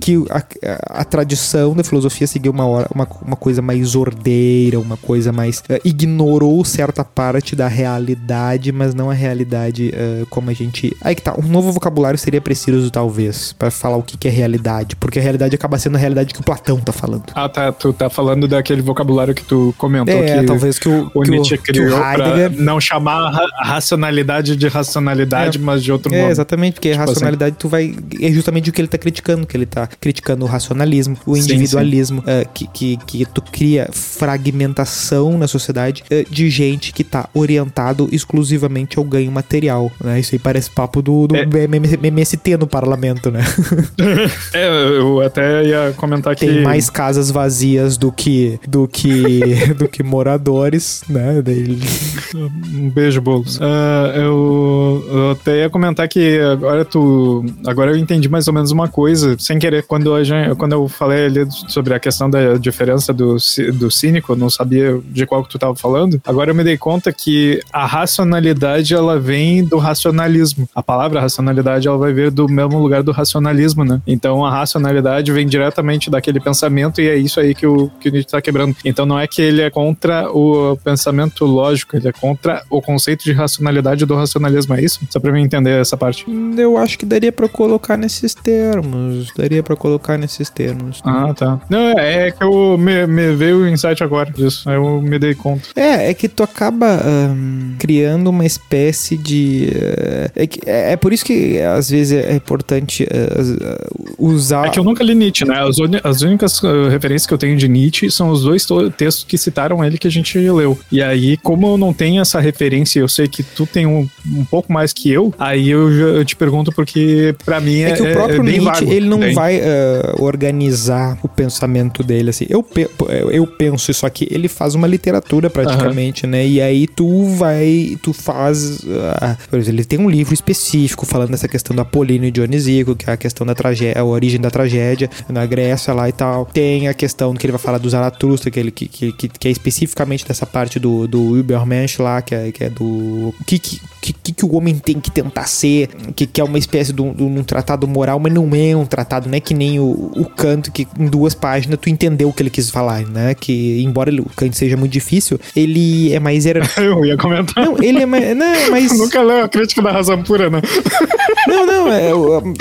Speaker 2: que a, a- a tradição da filosofia seguiu uma, hora, uma, uma coisa mais ordeira, uma coisa mais. eh, ignorou certa parte da realidade, mas não a realidade eh, como a gente. Aí que tá, um novo vocabulário seria preciso, talvez, pra falar o que, que é realidade. Porque a realidade acaba sendo a realidade que o Platão tá falando.
Speaker 3: Ah, tá. Tu tá falando daquele vocabulário que tu comentou
Speaker 2: É,
Speaker 3: que
Speaker 2: talvez que o,
Speaker 3: o
Speaker 2: que
Speaker 3: Nietzsche
Speaker 2: o
Speaker 3: criou pra
Speaker 2: Heidegger.
Speaker 3: não chamar a ra- a racionalidade de racionalidade, mas de outro
Speaker 2: É,
Speaker 3: nome.
Speaker 2: exatamente, porque
Speaker 3: Tipo
Speaker 2: racionalidade tu vai. É justamente o que ele tá criticando, que ele tá criticando o racionalismo, o
Speaker 3: Sim,
Speaker 2: individualismo, eh, que, que, que tu cria fragmentação na sociedade eh, de gente que tá orientado exclusivamente ao ganho material. Né? Isso aí parece papo do, do
Speaker 3: É.
Speaker 2: MST no parlamento, né? [laughs]
Speaker 3: É, eu até ia comentar que.
Speaker 2: Tem mais casas vazias do que do que [laughs] do que moradores, né? Daí-
Speaker 3: Um beijo, Boulos. Ah, eu, eu até ia comentar que agora tu. Agora eu entendi mais ou menos uma coisa, sem querer, quando, a gente, quando eu falei ali sobre a questão da diferença do, do cínico, eu não sabia de qual que tu tava falando. Agora eu me dei conta que a racionalidade ela vem do racionalismo. A palavra racionalidade ela vai vir do mesmo lugar do racionalismo, né? Então a racionalidade vem diretamente daquele pensamento e é isso aí que o, que o Nietzsche tá quebrando. Então não é que ele é contra o pensamento lógico, ele é contra o conceito de racionalidade do racionalismo, é isso? Só pra mim entender essa parte.
Speaker 2: Eu acho que daria pra colocar nesses termos. Daria pra colocar nesses termos.
Speaker 3: Ah, tá. Não, é, é que eu me, me veio o insight agora disso, aí eu me dei conta.
Speaker 2: É, é que tu acaba ahn, criando uma espécie de. Eh, é, que- é- é por isso que às vezes é importante eh, as- ah, usar.
Speaker 3: É que eu nunca li Nietzsche, né? As, uni- as únicas uh, referências que eu tenho de Nietzsche são os dois to- textos que citaram ele que a gente leu. E aí, como eu não tenho essa referência, eu sei que tu tem um, um pouco mais que eu, aí eu, eu te pergunto porque pra mim é,
Speaker 2: É que o próprio
Speaker 3: é
Speaker 2: Nietzsche,
Speaker 3: vago,
Speaker 2: ele não vai ah, organizar o pensamento dele, assim. Eu, pe- eu penso isso aqui, ele faz uma literatura praticamente, né? E aí tu vai, tu faz... ah, por exemplo, tem um livro específico falando dessa questão do Apolíneo e Dionisíaco, que é a questão da tragédia, a origem da tragédia na Grécia lá e tal. Tem a questão que ele vai falar do Zaratustra, que, ele, que, que, que- é especificamente dessa parte do, do Übermensch lá, que é, que é do... O que, que, que, que o homem tem que tentar ser, que, que é uma espécie de um, de um tratado moral, mas não é um tratado, não é que nem o, o Kant, que em duas páginas tu entendeu o que ele quis falar, né? Que, embora ele- o Kant seja muito difícil, ele é mais... Era... [laughs]
Speaker 3: Eu ia comentar.
Speaker 2: Não, ele é mais... Não, [laughs] é mais...
Speaker 3: Nunca leu a crítica da razão pura, né?
Speaker 2: Não, não, é,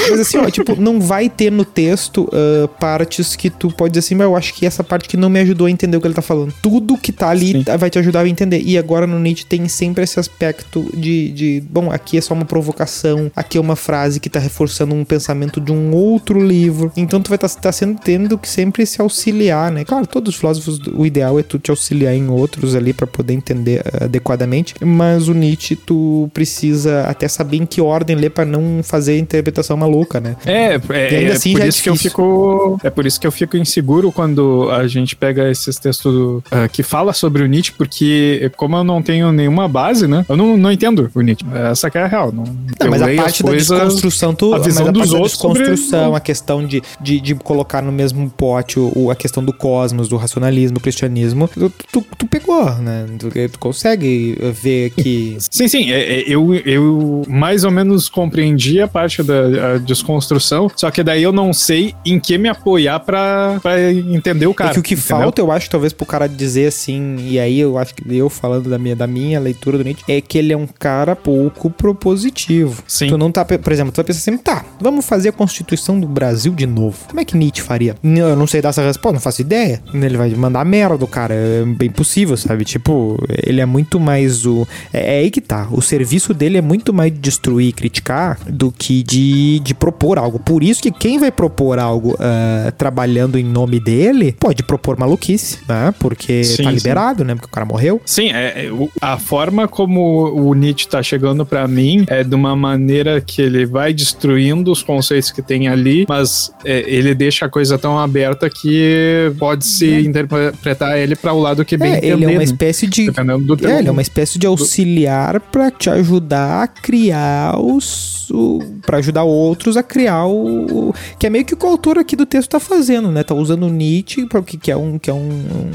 Speaker 2: mas assim, ó, tipo, não vai ter no texto ah, partes que tu pode dizer assim, mas eu acho que essa parte que não me ajudou a entender o que ele tá falando. Tudo que tá ali
Speaker 3: Sim.
Speaker 2: vai te ajudar a entender. E agora no Nietzsche tem sempre esse aspecto de, de, bom, aqui é só uma provocação, aqui é uma frase que tá reforçando um pensamento de um outro livro. Então tu vai estar tá, tá sendo tendo que sempre se auxiliar, né? Claro, todos os filósofos, o ideal é tu te auxiliar em outros ali para poder entender ah, adequadamente, mas o Nietzsche tu precisa até saber em que ordem ler para não fazer interpretação maluca, né?
Speaker 3: É, é,
Speaker 2: ainda
Speaker 3: é
Speaker 2: assim
Speaker 3: por
Speaker 2: é
Speaker 3: isso que eu fico. É por isso que eu fico inseguro quando a gente pega esses textos ah, que fala sobre o Nietzsche, porque como eu não tenho nenhuma base, né? Eu não, não entendo o Nietzsche. Essa que é a real. Não,
Speaker 2: Não,
Speaker 3: eu
Speaker 2: mas a parte da
Speaker 3: coisas-
Speaker 2: desconstrução, tu,
Speaker 3: a visão
Speaker 2: mas a
Speaker 3: dos
Speaker 2: parte da
Speaker 3: outros sobre-
Speaker 2: desconstrução, a questão de, de, de colocar no mesmo pote o, a questão do cosmos, do racionalismo, do cristianismo, tu, tu, tu pegou, né? Tu, tu consegue ver que.
Speaker 3: Sim, sim, é- é, eu, eu mais ou menos compreendi a parte da, a, desconstrução, só que daí eu não sei em que me apoiar pra, pra entender o cara.
Speaker 2: é que o que
Speaker 3: entendeu?
Speaker 2: falta, eu acho, talvez, pro cara dizer assim, e aí eu acho que eu falando da minha, da minha leitura do Nietzsche, é que ele é um cara pouco propositivo.
Speaker 3: Sim.
Speaker 2: Tu não tá, por exemplo, tu vai pensar assim, tá, vamos fazer a Constituição do Brasil de novo. Como é que Nietzsche faria? Eu não sei dar essa resposta, não faço ideia. Ele vai mandar merda do cara, é bem possível, sabe? Tipo, ele é muito mais o... É, é aí que tá, o serviço dele é muito mais de destruir e criticar do que de, de propor algo. Por isso que quem vai propor algo ah, trabalhando em nome dele, pode propor maluquice, né? Porque
Speaker 3: Sim,
Speaker 2: tá
Speaker 3: sim.
Speaker 2: liberado, né? Porque o cara morreu.
Speaker 3: Sim, é, é, a forma como o Nietzsche tá chegando pra mim é de uma maneira que ele vai destruindo os conceitos que tem ali, mas é, ele deixa a coisa tão aberta que pode se interpretar ele pra o lado que bem
Speaker 2: É,
Speaker 3: entender,
Speaker 2: ele é uma espécie de. É, ele é uma espécie de auxiliar pra te ajudar a criar os. O, pra ajudar outros a criar o. Que é meio que o que o autor aqui do texto tá fazendo, né? Tá usando o Nietzsche, pra- que que é um, que é um,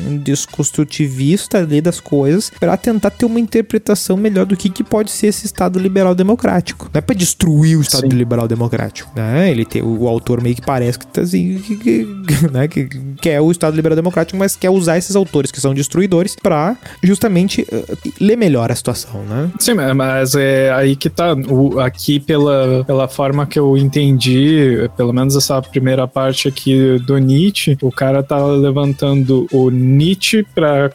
Speaker 2: um desconstrutivista ali das coisas, pra tentar ter uma interpretação melhor do que, que pode ser esse Estado liberal democrático. Não é pra destruir o Estado
Speaker 3: Sim.
Speaker 2: liberal democrático, né? Ele tem, o autor meio que parece que tá assim, que, que, [laughs] né? que quer o Estado liberal democrático, mas quer usar esses autores que são destruidores pra justamente eh, ler melhor a situação, né?
Speaker 3: Sim, mas- mas é aí que tá. O, aqui, pela, pela forma que eu entendi, pelo menos essa primeira parte aqui do Nietzsche, o cara tá levantando o Nietzsche pra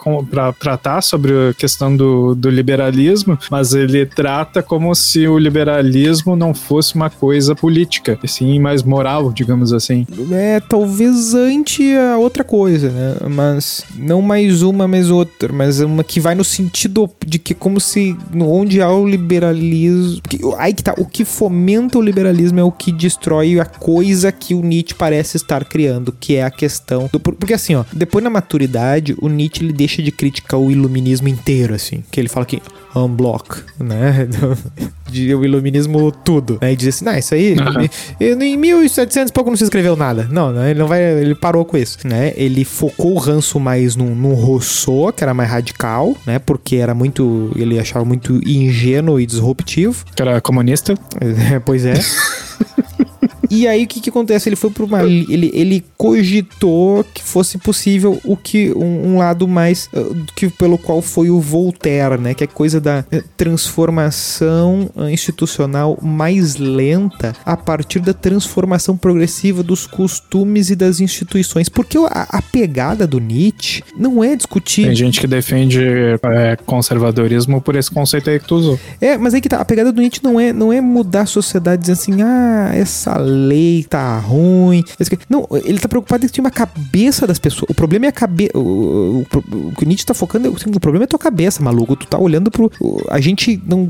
Speaker 3: tratar sobre a questão do, do liberalismo, mas ele trata como se o liberalismo não fosse uma coisa política, sim mais moral, digamos assim.
Speaker 2: É, talvez ante a outra coisa, né? Mas não mais uma, mais outra, mas uma que vai no sentido de que como se onde há o liberalismo, que- aí que tá, o que fomenta o liberalismo é o que destrói a coisa que o Nietzsche parece estar criando, que é a questão do, por- porque assim, ó, depois na maturidade, o Nietzsche ele deixa de criticar o iluminismo inteiro assim, que ele fala que unblock, né? [laughs] De o iluminismo tudo, né? E diz assim, não, isso aí,
Speaker 3: Aham.
Speaker 2: e- em 1700 e pouco não se escreveu nada. Não, né? ele não vai, ele parou com isso, né? Ele focou o ranço mais no, no Rousseau, que era mais radical, né? Porque era muito, ele achava muito ingênuo e disruptivo.
Speaker 3: Que era comunista. [laughs]
Speaker 2: É, pois é. [laughs] E aí o que que acontece? Ele foi para uma ele, ele cogitou que fosse possível o que um, um lado mais uh, que pelo qual foi o Voltaire, né, que é coisa da eh, transformação uh, institucional mais lenta a partir da transformação progressiva dos costumes e das instituições. Porque a, a pegada do Nietzsche não é discutir
Speaker 3: Tem gente que defende é, conservadorismo por esse conceito aí que tu usou.
Speaker 2: É, mas aí que tá, a pegada do Nietzsche não é, não é mudar a sociedade dizendo assim, ah, essa lei tá ruim. Não, ele tá preocupado em ter uma cabeça das pessoas. O problema é a cabeça. O, o, o, o que o Nietzsche tá focando, é- assim, o problema é a tua cabeça, maluco. Tu tá olhando pro. A gente não.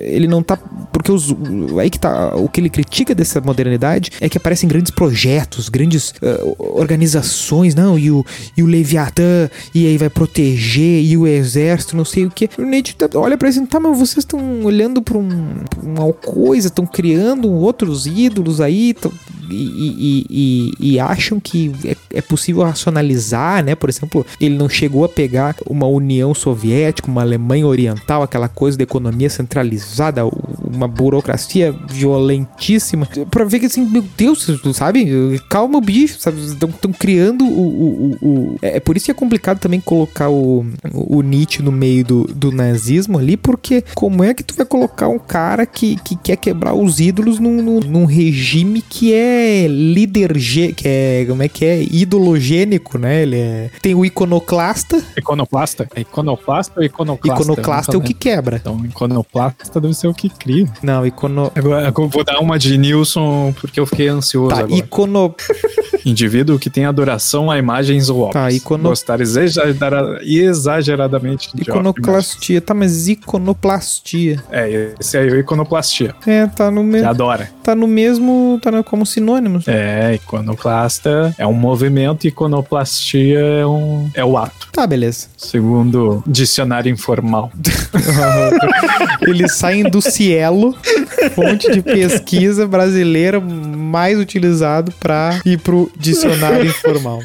Speaker 2: Ele não tá. Porque os, aí que tá. O que ele critica dessa modernidade é que aparecem grandes projetos, grandes ah, organizações, não, e o, e o Leviatã, e aí vai proteger, e o exército, não sei o que. O Nietzsche tá- olha pra isso, tá, mas vocês estão olhando pra, um, pra uma coisa, estão criando outros ídolos aí, tão- e, e- e- acham que é, é possível racionalizar, né? Por exemplo, ele não chegou a pegar uma União Soviética, uma Alemanha Oriental, aquela coisa da economia centralizada, uma burocracia violentíssima, pra ver que assim, meu Deus, sabe? Calma o bicho, sabe? Estão criando o, o- o- o- É por isso que é complicado também colocar o, o Nietzsche no meio do, do nazismo ali, porque como é que tu vai colocar um cara que, que quer quebrar os ídolos num, num, num regime que é líder, que é, como é que é? Idologênico, né? Ele é, tem o iconoclasta,
Speaker 3: Iconoclasta? É iconoclasta ou iconoclasta?
Speaker 2: iconoclasta é o que quebra.
Speaker 3: Então, iconoclasta deve ser o que cria.
Speaker 2: Não, icono...
Speaker 3: Agora, eu vou dar uma de Nilson, porque eu fiquei ansioso
Speaker 2: Tá,
Speaker 3: agora.
Speaker 2: icono... [laughs]
Speaker 3: Indivíduo que tem adoração a imagens ou obras.
Speaker 2: Tá, icono-
Speaker 3: Gostar exagera- exageradamente de
Speaker 2: iconoclastia. Tá, mas iconoplastia.
Speaker 3: É, esse aí é o iconoplastia.
Speaker 2: É, tá no
Speaker 3: Que
Speaker 2: mesmo...
Speaker 3: adora.
Speaker 2: Tá no mesmo... Tá no- como sinônimos.
Speaker 3: É, iconoclasta é um movimento, iconoplastia é, um, é o ato.
Speaker 2: Tá, beleza.
Speaker 3: Segundo dicionário informal. [laughs]
Speaker 2: Eles saem do Cielo, fonte de pesquisa brasileira mais utilizado pra ir pro dicionário informal.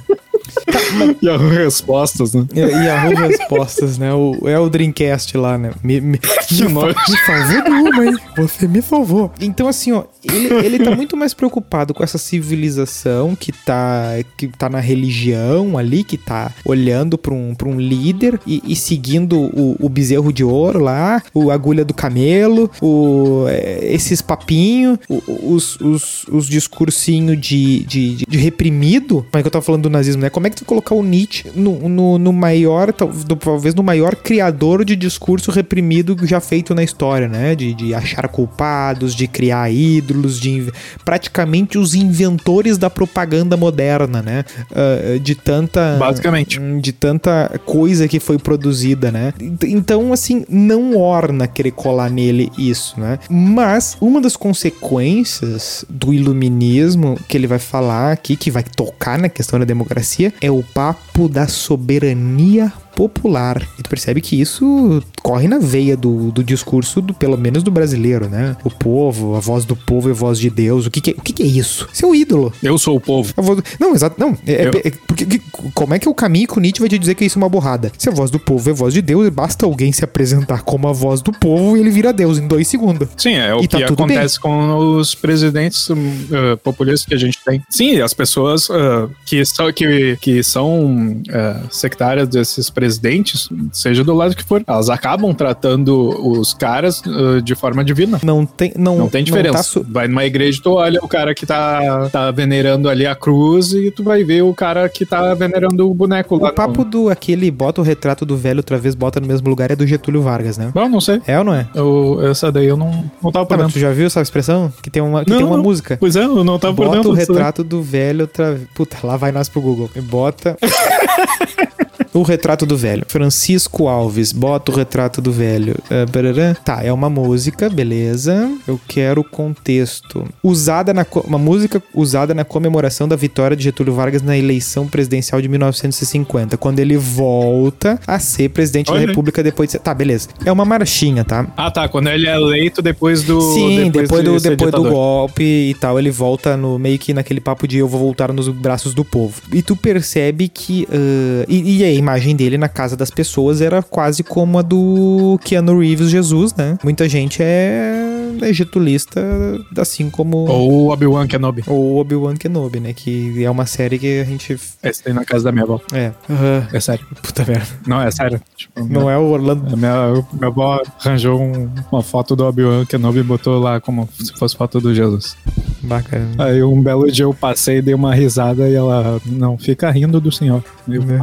Speaker 2: [laughs]
Speaker 3: E as respostas, né?
Speaker 2: Arruma respostas, né? O, é o Dreamcast lá, né? Me, me, [laughs]
Speaker 3: Que
Speaker 2: me,
Speaker 3: nojo.
Speaker 2: me salvou de uma, hein? Você me salvou. Então, assim, ó, ele, ele tá muito mais preocupado com essa civilização que tá, que tá na religião ali, que tá olhando pra um, pra um líder e, e seguindo o, o bezerro de ouro lá, o agulha do camelo, o, é, esses papinhos, os, os, os discursinhos de, de, de- de reprimido. Como é que eu tava falando do nazismo, né? Como é que tu colocar o Nietzsche no, no, no maior, talvez no maior criador de discurso reprimido já feito na história, né? De, de achar culpados, de criar ídolos, de praticamente os inventores da propaganda moderna, né? Ah, de tanta
Speaker 3: Basicamente.
Speaker 2: hum, de tanta coisa que foi produzida, né? Ent- Então, assim, não orna querer colar nele isso, né? Mas uma das consequências do iluminismo que ele vai falar aqui, que vai tocar na questão da democracia, é o papo da soberania popular. E tu percebe que isso corre na veia do, do discurso, do, pelo menos do brasileiro, né? O povo, a voz do povo e a voz de Deus. O que, que, é- o que, que é isso? Isso é ídolo.
Speaker 3: Eu sou o povo.
Speaker 2: Do- Não, exato. Não, é,
Speaker 3: Eu-
Speaker 2: é- porque que- como é que é o caminho que o Nietzsche vai te dizer que isso é uma borrada? Se a voz do povo é a voz de Deus, basta alguém se apresentar como a voz do povo e ele vira Deus em dois segundos.
Speaker 3: Sim, é o
Speaker 2: E tá
Speaker 3: que
Speaker 2: tudo
Speaker 3: acontece com os presidentes uh, populistas que a gente tem. Sim, as pessoas uh, que são, que, que são uh, sectárias desses presidentes, seja do lado que for, elas acabam tratando os caras uh, de forma divina.
Speaker 2: Não tem, não,
Speaker 3: Não tem diferença.
Speaker 2: tá su-
Speaker 3: Vai numa igreja, tu olha o cara que tá, tá venerando ali a cruz e tu vai ver o cara que tá venerando o boneco lá.
Speaker 2: O papo do aquele bota o retrato do velho outra vez, bota no mesmo lugar é do Getúlio Vargas, né?
Speaker 3: No... Bom, não sei.
Speaker 2: É ou não é?
Speaker 3: Eu, essa daí eu não, não tava
Speaker 2: Tá,
Speaker 3: por dentro.
Speaker 2: tu já viu essa expressão? Que tem uma, que
Speaker 3: Não,
Speaker 2: tem uma
Speaker 3: não.
Speaker 2: música.
Speaker 3: Pois é, eu não tava por
Speaker 2: Bota o
Speaker 3: daí.
Speaker 2: retrato do velho outra vez. Puta, lá vai nós pro Google. E Bota. [laughs] o retrato do velho. Francisco Alves, bota o retrato do velho. Barará. Tá, é uma música, beleza. Eu quero o contexto. Usada na. Uma música usada na comemoração da vitória de Getúlio Vargas na eleição presidencial de 1950, quando ele volta a ser presidente
Speaker 3: Olha
Speaker 2: da
Speaker 3: aí.
Speaker 2: República depois de. ser- Tá, beleza. É uma marchinha, tá?
Speaker 3: Ah, tá. Quando ele é eleito depois do.
Speaker 2: Sim, depois,
Speaker 3: de
Speaker 2: do, depois do
Speaker 3: ditador.
Speaker 2: golpe e tal, ele volta no meio que naquele papo de eu vou voltar nos braços do povo. E tu percebe que. ah, e, e a imagem dele na casa das pessoas era quase como a do Keanu Reeves Jesus, né? Muita gente é, getulista, assim como.
Speaker 3: Ou o Obi-Wan Kenobi.
Speaker 2: Ou Obi-Wan Kenobi, né? Que é uma série que a gente.
Speaker 3: Esse tem na casa da minha avó.
Speaker 2: É. Aham.
Speaker 3: É sério.
Speaker 2: Puta merda.
Speaker 3: Não, é sério. Tipo,
Speaker 2: Não é o Orlando.
Speaker 3: A minha, minha avó arranjou um- uma foto do Obi-Wan Kenobi e botou lá como se fosse foto do Jesus.
Speaker 2: Bacana.
Speaker 3: Aí um belo dia eu passei, dei uma risada e ela, não, fica rindo do senhor. Eu,
Speaker 2: Né?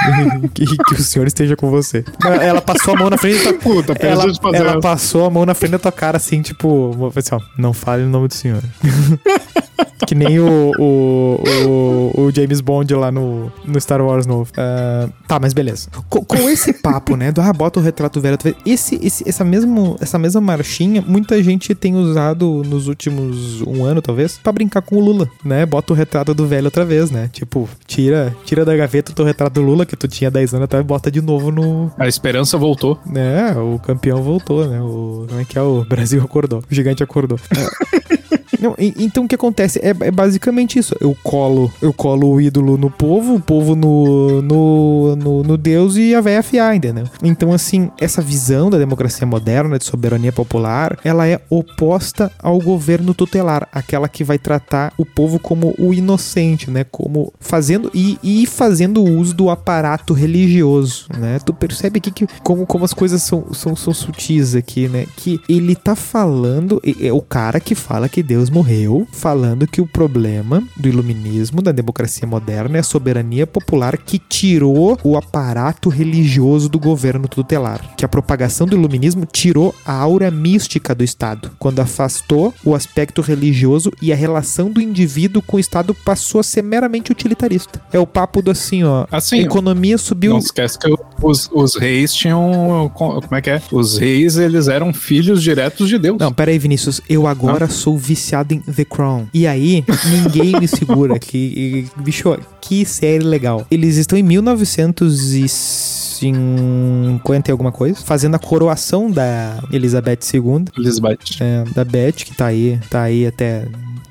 Speaker 2: [laughs] que, que o senhor esteja com você. Ela passou a mão na frente da
Speaker 3: Puta,
Speaker 2: ela, ela passou a mão na frente da tua cara, assim, tipo, assim, ó, não fale o nome do senhor. [laughs] que nem o, o, o, o James Bond lá no, no Star Wars novo. Ah, tá, mas beleza. Com, com esse papo, né, do ah, bota o retrato velho, outra vez, esse, esse, essa, mesmo, essa mesma marchinha, muita gente tem usado nos últimos um ano, talvez, pra brincar com o Lula, né? Bota o retrato do velho outra vez, né? Tipo, tira, tira da gaveta o teu retrato do Lula, que tu tinha 10 anos atrás, e bota de novo no,
Speaker 3: A esperança voltou.
Speaker 2: né, o campeão voltou, né? O, como é que é? O Brasil acordou. O gigante acordou. [laughs] Não, e- então o que acontece? É, é basicamente isso. Eu colo, eu colo o ídolo no povo, o povo no, no, no, no Deus e a véia fiar, entendeu? Então, assim, essa visão da democracia moderna, de soberania popular, ela é oposta ao governo tutelar, aquela que vai tratar o povo como o inocente, né? Como fazendo e, e fazendo uso do aparato religioso, né? Tu percebe aqui que como, como as coisas são, são, são sutis aqui, né? Que ele tá falando, é o cara que fala que Deus morreu, falando que o problema do iluminismo, da democracia moderna, é a soberania popular que tirou o aparato religioso do governo tutelar. Que a propagação do iluminismo tirou a aura mística do Estado, quando afastou o aspecto religioso e a relação do indivíduo com o Estado passou a ser meramente utilitarista. É o papo do assim, ó.
Speaker 3: Assim,
Speaker 2: a economia subiu.
Speaker 3: Não esquece que os, os reis tinham. Como é que é? Os reis, eles eram filhos diretos de Deus.
Speaker 2: Não, pera aí, Vinícius. Eu agora sou viciado em The Crown. E aí, ninguém me segura. Que, bicho, que série legal. Eles estão em 1950 e alguma coisa, fazendo a coroação da Elizabeth II.
Speaker 3: Elizabeth.
Speaker 2: É, da Beth, que tá aí, tá aí até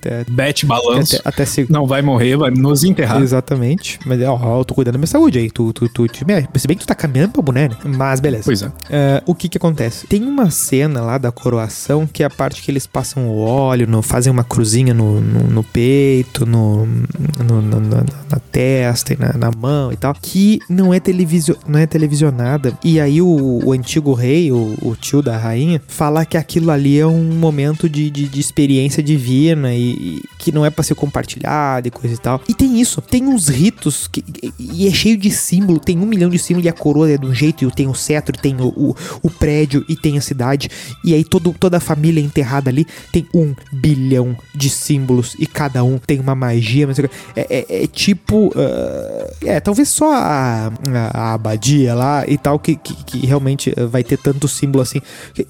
Speaker 2: Até,
Speaker 3: Bete balanço.
Speaker 2: até, até se...
Speaker 3: Não vai morrer, vai nos enterrar.
Speaker 2: Exatamente. Mas, ó, eu tô cuidando da minha saúde aí. Tu, tu, tu, tu, se bem que tu tá caminhando pra boné, né? Mas beleza.
Speaker 3: Pois é.
Speaker 2: É, o que que acontece? Tem uma cena lá da coroação que é a parte que eles passam o óleo, no, fazem uma cruzinha no, no, no peito, no, no- no- na, na testa e na, na mão e tal, que não é, televisio, não é televisionada. E aí o, o antigo rei, o, o tio da rainha, fala que aquilo ali é um momento de, de, de experiência divina e, que não é pra ser compartilhado e coisa e tal. E tem isso, tem uns ritos que, e é cheio de símbolo, tem um milhão de símbolos e a coroa é de um jeito, e tem o cetro, tem o, o, o prédio e tem a cidade. E aí todo, toda a família enterrada ali tem um bilhão de símbolos e cada um tem uma magia. Mas é, é, é tipo. ah, é, talvez só a, a, abadia lá e tal que, que, que realmente vai ter tanto símbolo assim.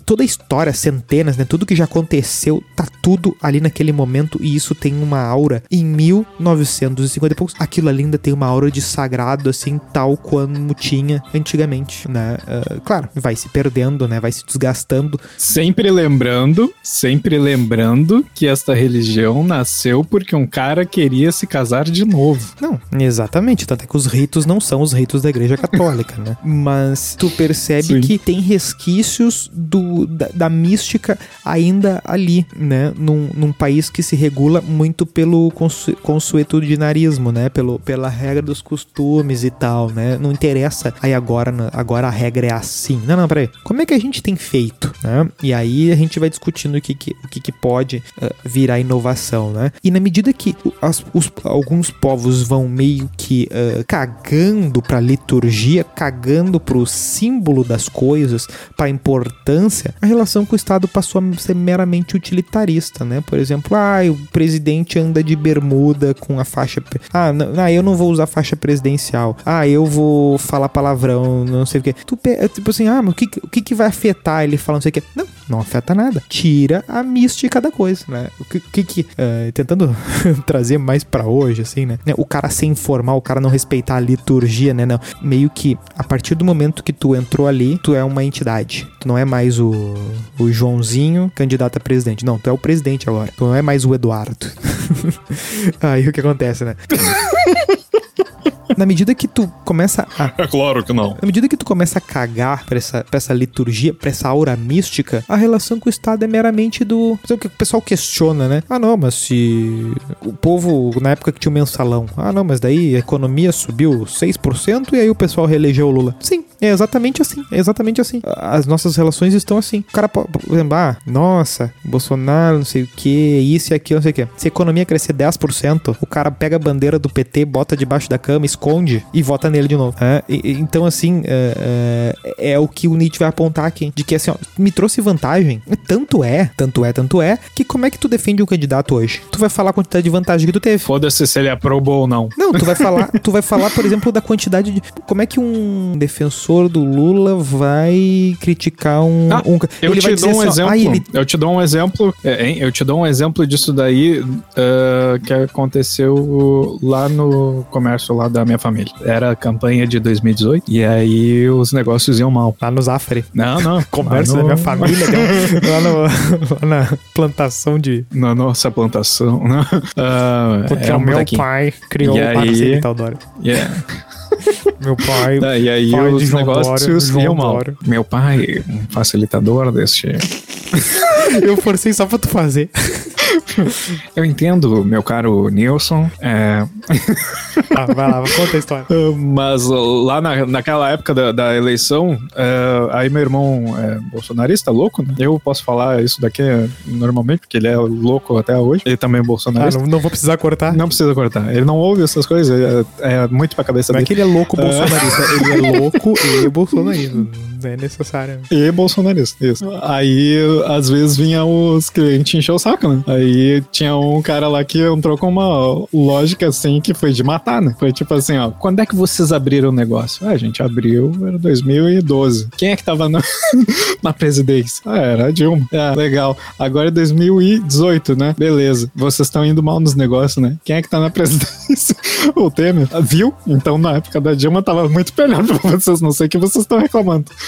Speaker 2: Toda a história, centenas, né? Tudo que já aconteceu, tá tudo ali naquele momento e isso tem uma aura. Em 1950 e poucos, aquilo ali ainda tem uma aura de sagrado, assim, tal como tinha antigamente, né? Ah, claro, vai se perdendo, né? Vai se desgastando.
Speaker 3: Sempre lembrando, sempre lembrando que esta religião nasceu porque um cara queria se casar de novo.
Speaker 2: Não, exatamente. Tanto é que os ritos não são os ritos da Igreja Católica, né? [laughs] Mas tu percebe
Speaker 3: Sim.
Speaker 2: que tem resquícios do, da, da mística ainda ali, né? Num, num país que se regula muito pelo consu, consuetudinarismo, né? Pelo, pela regra dos costumes e tal, né? Não interessa aí agora, agora a regra é assim. Não, não, peraí. Como é que a gente tem feito, né? E aí a gente vai discutindo o que, que, o que, que pode eh, virar inovação, né? E na medida que as- os- alguns povos vão meio que eh, cagando pra liturgia, cagando pro símbolo das coisas, pra importância, a relação com o Estado passou a ser meramente utilitarista, né? Por exemplo, ah, o presidente anda de bermuda com a faixa. Ah, não, ah, eu não vou usar faixa presidencial. Ah, eu vou falar palavrão, não sei o que. Tu, é tipo assim, ah, mas o que, o que, que vai afetar ele falando não sei o que? Não, não afeta nada. Tira a mística da coisa, né? O que, que, que eh, tentando [laughs] trazer mais pra hoje, assim, né? O cara ser informal, o cara não respeitar a liturgia, né? Não. Meio que a partir do momento que tu entrou ali, tu é uma entidade. Tu não é mais o, o Joãozinho, candidato a presidente. Não, tu é o presidente agora. Tu não é mais o Eduardo. [laughs] Aí o que acontece, né? [laughs] Na medida que tu começa a
Speaker 3: É claro que não.
Speaker 2: na medida que tu começa a cagar pra essa, pra essa liturgia, pra essa aura mística, a relação com o Estado é meramente do. O que o pessoal questiona, né? Ah, não, mas se. O povo, na época que tinha o mensalão. Ah, não, mas daí a economia subiu 6% e aí o pessoal reelegeu o Lula. Sim, é exatamente assim. É exatamente assim. As nossas relações estão assim. O cara, po- por exemplo, ah, nossa, Bolsonaro, não sei o que, isso e aquilo, não sei o que. Se a economia crescer 10%, o cara pega a bandeira do PT, bota debaixo da cama, esconde e vota nele de novo. É, e- então, assim, é, é- é o que o Nietzsche vai apontar aqui. De que, assim, ó, me trouxe vantagem. Tanto é, tanto é, tanto é, que como é que tu defende um candidato hoje? Tu vai falar a quantidade de vantagem que tu teve.
Speaker 3: Foda-se se ele aprobou ou não.
Speaker 2: Não, tu vai falar, tu vai falar, por exemplo, da quantidade de. Como é que um defensor do Lula vai criticar um.
Speaker 3: Ah,
Speaker 2: um
Speaker 3: Eu te dou um
Speaker 2: assim. "Ah, ele-
Speaker 3: Eu te dou um exemplo. é? Eu te dou um exemplo disso daí ah, que aconteceu lá no comércio lá da minha família. Era a campanha de 2018 e aí os negócios iam mal.
Speaker 2: Lá no Zafari.
Speaker 3: Não, não. [laughs]
Speaker 2: Comércio
Speaker 3: lá
Speaker 2: da
Speaker 3: no-
Speaker 2: minha família, é [laughs] lá, no- lá na plantação de.
Speaker 3: Na nossa plantação? [laughs] Ah,
Speaker 2: Porque
Speaker 3: era
Speaker 2: o meu
Speaker 3: botequinho.
Speaker 2: pai criou
Speaker 3: E
Speaker 2: o
Speaker 3: aí-
Speaker 2: Marcelo.
Speaker 3: Yeah.
Speaker 2: Meu pai.
Speaker 3: Tá, e aí
Speaker 2: Pai
Speaker 3: os negócios
Speaker 2: Dória, João
Speaker 3: iam mal. Meu pai, um facilitador deste. [laughs]
Speaker 2: Eu forcei só pra tu fazer. [laughs]
Speaker 3: Eu entendo, meu caro Nilson. É,
Speaker 2: Ah, vai lá, conta a história.
Speaker 3: Mas lá na, naquela época da, da eleição, é, aí meu irmão é bolsonarista, louco, né? Eu posso falar isso daqui é, normalmente, porque ele é louco até hoje. Ele também é
Speaker 2: Ah,
Speaker 3: bolsonarista.
Speaker 2: não, não vou precisar cortar.
Speaker 3: não. precisa cortar. Ele não ouve essas coisas, é, é muito pra cabeça
Speaker 2: Não é
Speaker 3: dele.
Speaker 2: que ele é louco bolsonarista, ele é louco e bolsonarista. [laughs] Não é necessário.
Speaker 3: E bolsonarista, isso. Aí, às vezes, vinha os clientes encher o saco, né? Aí tinha um cara lá que entrou com uma lógica assim que foi de matar, né? Foi tipo assim, ó, quando é que vocês abriram o negócio? Ah, a gente abriu, era 2012. Quem é que tava na, [laughs] na presidência? Ah, era a Dilma. Ah, legal. Agora é 2018, né? Beleza. Vocês estão indo mal nos negócios, né? Quem é que tá na [laughs] presidência? o Temer. Viu? Então, na época da Dilma, tava muito [laughs] melhor pra vocês. Não sei o que vocês estão reclamando.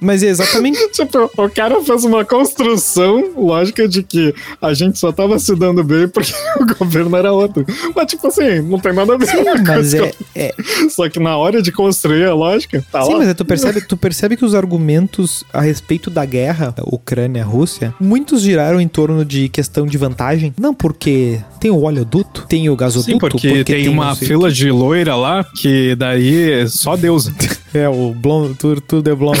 Speaker 2: mas é exatamente. [laughs]
Speaker 3: Tipo, o cara fez uma construção lógica de que a gente só tava se dando bem porque [laughs] o governo era outro. Mas, tipo assim, não tem nada a ver uma
Speaker 2: mas
Speaker 3: coisa
Speaker 2: é,
Speaker 3: com-
Speaker 2: é,
Speaker 3: Só que na hora de construir a lógica, tá
Speaker 2: Sim,
Speaker 3: lá.
Speaker 2: mas é, tu percebe, tu percebe que os argumentos a respeito da guerra Ucrânia-Rússia, muitos giraram em torno de questão de vantagem. Não porque tem o oleoduto, tem o gasoduto,
Speaker 3: Sim, porque, tem, uma
Speaker 2: não sei-
Speaker 3: fila de loira lá que daí só Deus. [laughs]
Speaker 2: É, o blonde, tudo, tudo é blonde.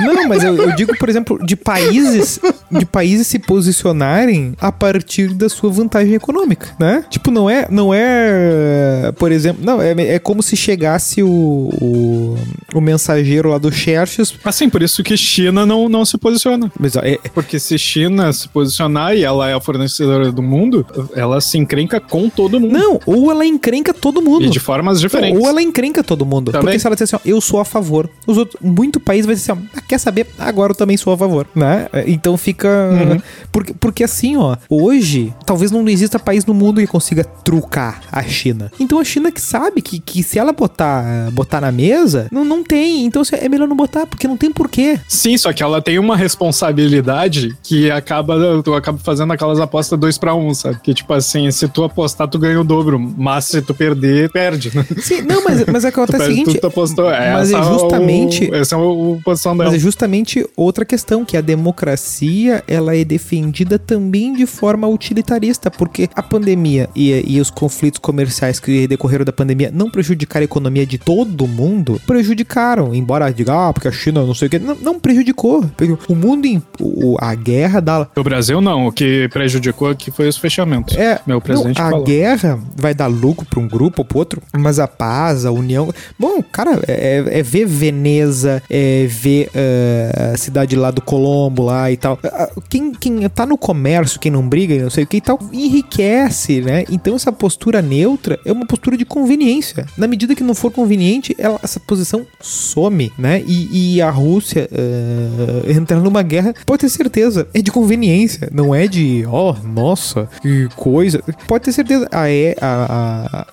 Speaker 2: Não, mas eu, eu digo, por exemplo, de países, de países se posicionarem a partir da sua vantagem econômica, né? Tipo, não é, não é, por exemplo, não, é, é como se chegasse o, o, o mensageiro lá do Xerxes,
Speaker 3: Assim, por isso que China não, não se posiciona.
Speaker 2: mas é,
Speaker 3: Porque se China se posicionar e ela é a fornecedora do mundo, ela se encrenca com todo mundo.
Speaker 2: não, ou ela encrenca todo mundo.
Speaker 3: E de formas diferentes.
Speaker 2: Ou ela encrenca todo mundo.
Speaker 3: Também.
Speaker 2: Porque se ela disser assim, ó, eu sou a favor. Os outros, muito país vai dizer assim, ó, quer saber? Agora eu também sou a favor, né? Então fica...
Speaker 3: Uhum.
Speaker 2: Porque, porque assim, ó, hoje, talvez não exista país no mundo que consiga trucar a China. Então a China que sabe que, que se ela botar, botar na mesa, não, não tem. Então assim, é melhor não botar, porque não tem porquê.
Speaker 3: Sim, só que ela tem uma responsabilidade que acaba, tu acaba fazendo aquelas apostas dois pra um, sabe? Que tipo assim, se tu apostar, tu ganha o dobro. Mas se tu perder, perde. né?
Speaker 2: Sim, não, mas, mas é [laughs] que acontece o seguinte...
Speaker 3: tu apostou. É
Speaker 2: mas é justamente-
Speaker 3: O, essa é o, o posição dela.
Speaker 2: Mas é justamente outra questão, que a democracia ela é defendida também de forma utilitarista, porque a pandemia e, e os conflitos comerciais que decorreram da pandemia não prejudicaram a economia de todo mundo, prejudicaram, embora diga, ah, porque a China não sei o que, não, não prejudicou. O mundo, em- o- a guerra da...
Speaker 3: O Brasil não, o que prejudicou aqui foi os fechamentos.
Speaker 2: É,
Speaker 3: Meu presidente
Speaker 2: não, a
Speaker 3: falou.
Speaker 2: guerra vai dar lucro pra um grupo ou pro outro, mas a paz, a união. Bom, cara, é, é ver Veneza, é ver eh, a cidade lá do Colombo lá e tal. Ah, Quem, quem tá no comércio, quem não briga, não sei o que e tal, enriquece, né? Então essa postura neutra é uma postura de conveniência. Na medida que não for conveniente, ela, essa posição some, né? E, e a Rússia eh, entrar numa guerra, pode ter certeza, é de conveniência, não é de, ó, nossa, que coisa. Pode ter certeza. Ah, é. A,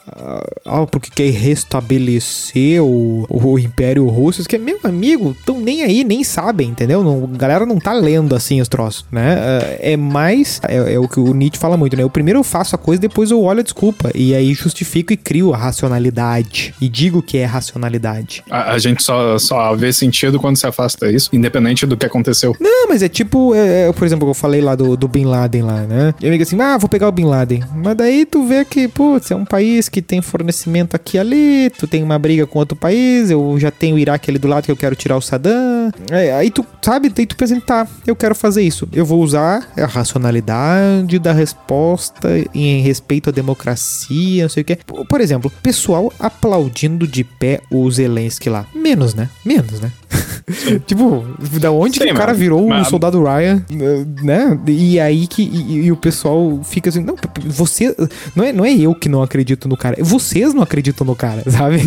Speaker 2: a, a, porque quer restabelecer o, o Império Russo. Que, meu amigo, tão nem aí, nem sabem, entendeu? Não, a galera não tá lendo assim os troços, né? Ah, É mais. É, é o que o Nietzsche fala muito, né? Eu primeiro eu faço a coisa, depois eu olho a desculpa. E aí justifico e crio a racionalidade. E digo que é racionalidade.
Speaker 3: A, a gente só, só vê sentido quando se afasta isso, independente do que aconteceu.
Speaker 2: Não, mas é tipo, é, é, por exemplo, eu falei lá do, do Bin Laden lá, né? E amigo assim, ah, vou pegar o Bin Laden. Mas daí tu vê que, putz, é um país que tem fornecimento aqui e ali, tu tem uma briga com outro país, eu já tenho o Iraque ali do lado que eu quero tirar o Saddam. É, aí tu, sabe, daí tu pensa, tá, eu quero fazer isso. Eu vou usar a racionalidade da resposta em respeito à democracia, não sei o que. Por exemplo, pessoal aplaudindo de pé o Zelensky lá. Menos, né? Menos, né? [laughs] tipo, da onde
Speaker 3: Sim,
Speaker 2: que o cara
Speaker 3: mas-
Speaker 2: virou o
Speaker 3: mas-
Speaker 2: soldado Ryan, né? E aí que e, e o pessoal fica assim, não, você não é, não é eu que não acredito no cara, vocês não acreditam no cara, [laughs] sabe?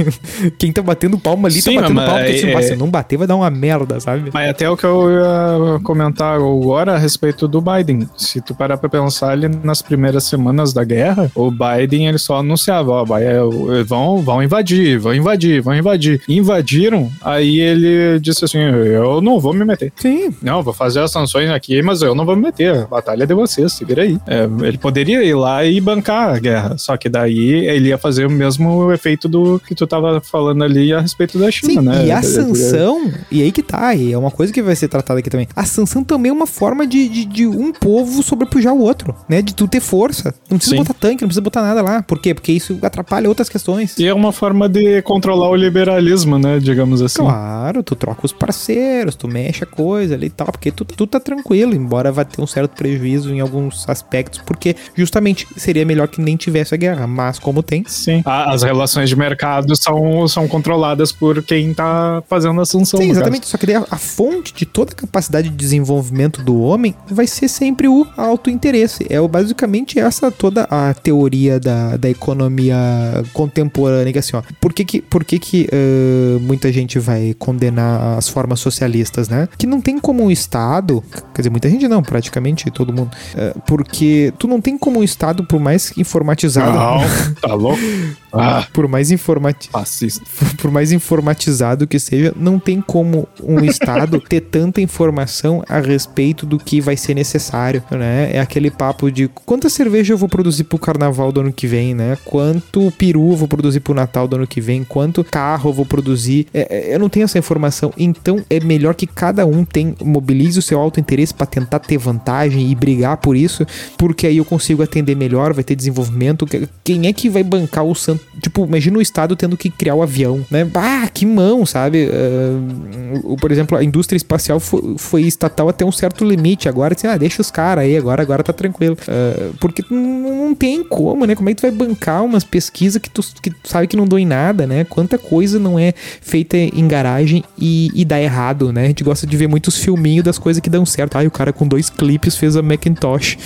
Speaker 2: Quem tá batendo palma ali
Speaker 3: Sim,
Speaker 2: tá batendo palma, porque
Speaker 3: é- é-
Speaker 2: "Ah, se não bater vai dar uma merda, sabe?
Speaker 3: Mas até o que eu ia comentar agora a respeito do Biden. Se tu parar pra pensar ali nas primeiras semanas da guerra, o Biden ele só anunciava, ó, é, vão, vão invadir, vão invadir, vão invadir. Invadiram, aí ele disse assim, eu não vou me meter.
Speaker 2: Sim.
Speaker 3: Não, vou fazer as sanções aqui, mas eu não vou me meter. A batalha é de vocês, se vira aí. É, ele poderia ir lá e bancar a guerra, só que daí ele ia fazer o mesmo efeito do que tu tava falando ali a respeito da China,
Speaker 2: Sim,
Speaker 3: né?
Speaker 2: e a sanção, e aí que tá, e é uma coisa que vai ser tratada aqui também. A sanção também é uma forma de, de, de um povo sobrepujar o outro, né? De tu ter força. Não precisa
Speaker 3: Sim.
Speaker 2: botar tanque, não precisa botar nada lá. Por quê? Porque isso atrapalha outras questões.
Speaker 3: E é uma forma de controlar o liberalismo, né? Digamos assim.
Speaker 2: Claro, tu troca os parceiros, tu mexe a coisa ali e tal, porque tu, tu tá tranquilo, embora vá ter um certo prejuízo em alguns aspectos, porque justamente seria melhor que nem tivesse a guerra, mas como tem,
Speaker 3: Sim. A- As relações de mercado são, são controladas por quem tá fazendo a sanção.
Speaker 2: Sim, exatamente. Só que a, fonte de toda a capacidade de desenvolvimento do homem vai ser sempre o autointeresse. É basicamente essa toda a teoria da, da economia contemporânea. Que assim, ó, por que que, por que, que ãh, muita gente vai condenar as formas socialistas, né? Que não tem como o Estado, quer dizer, muita gente não, praticamente todo mundo, ãh, porque tu não tem como o Estado, por mais informatizado,
Speaker 3: Não, tá louco? Ah, [laughs]
Speaker 2: por mais informati
Speaker 3: fascista. [laughs]
Speaker 2: por mais informatizado que seja, não tem como um o Estado ter tanta informação a respeito do que vai ser necessário, né? É aquele papo de quanta cerveja eu vou produzir pro carnaval do ano que vem, né? Quanto peru eu vou produzir pro Natal do ano que vem, quanto carro eu vou produzir. É, é, eu não tenho essa informação. Então é melhor que cada um tem, mobilize o seu alto interesse para tentar ter vantagem e brigar por isso, porque aí eu consigo atender melhor, vai ter desenvolvimento. Quem é que vai bancar o santo? Tipo, imagina o Estado tendo que criar o avião, né? Ah, que mão, sabe? Uh, por exemplo, a indústria espacial foi, foi, estatal até um certo limite. Agora, assim, ah, deixa os caras aí, agora, agora tá tranquilo. Uh, porque não tem como, né? Como é que tu vai bancar umas pesquisas que tu, que tu sabe que não dão em nada, né? Quanta coisa não é feita em garagem e, e dá errado, né? A gente gosta de ver muitos filminhos das coisas que dão certo. Ai, o cara com dois clipes fez a Macintosh.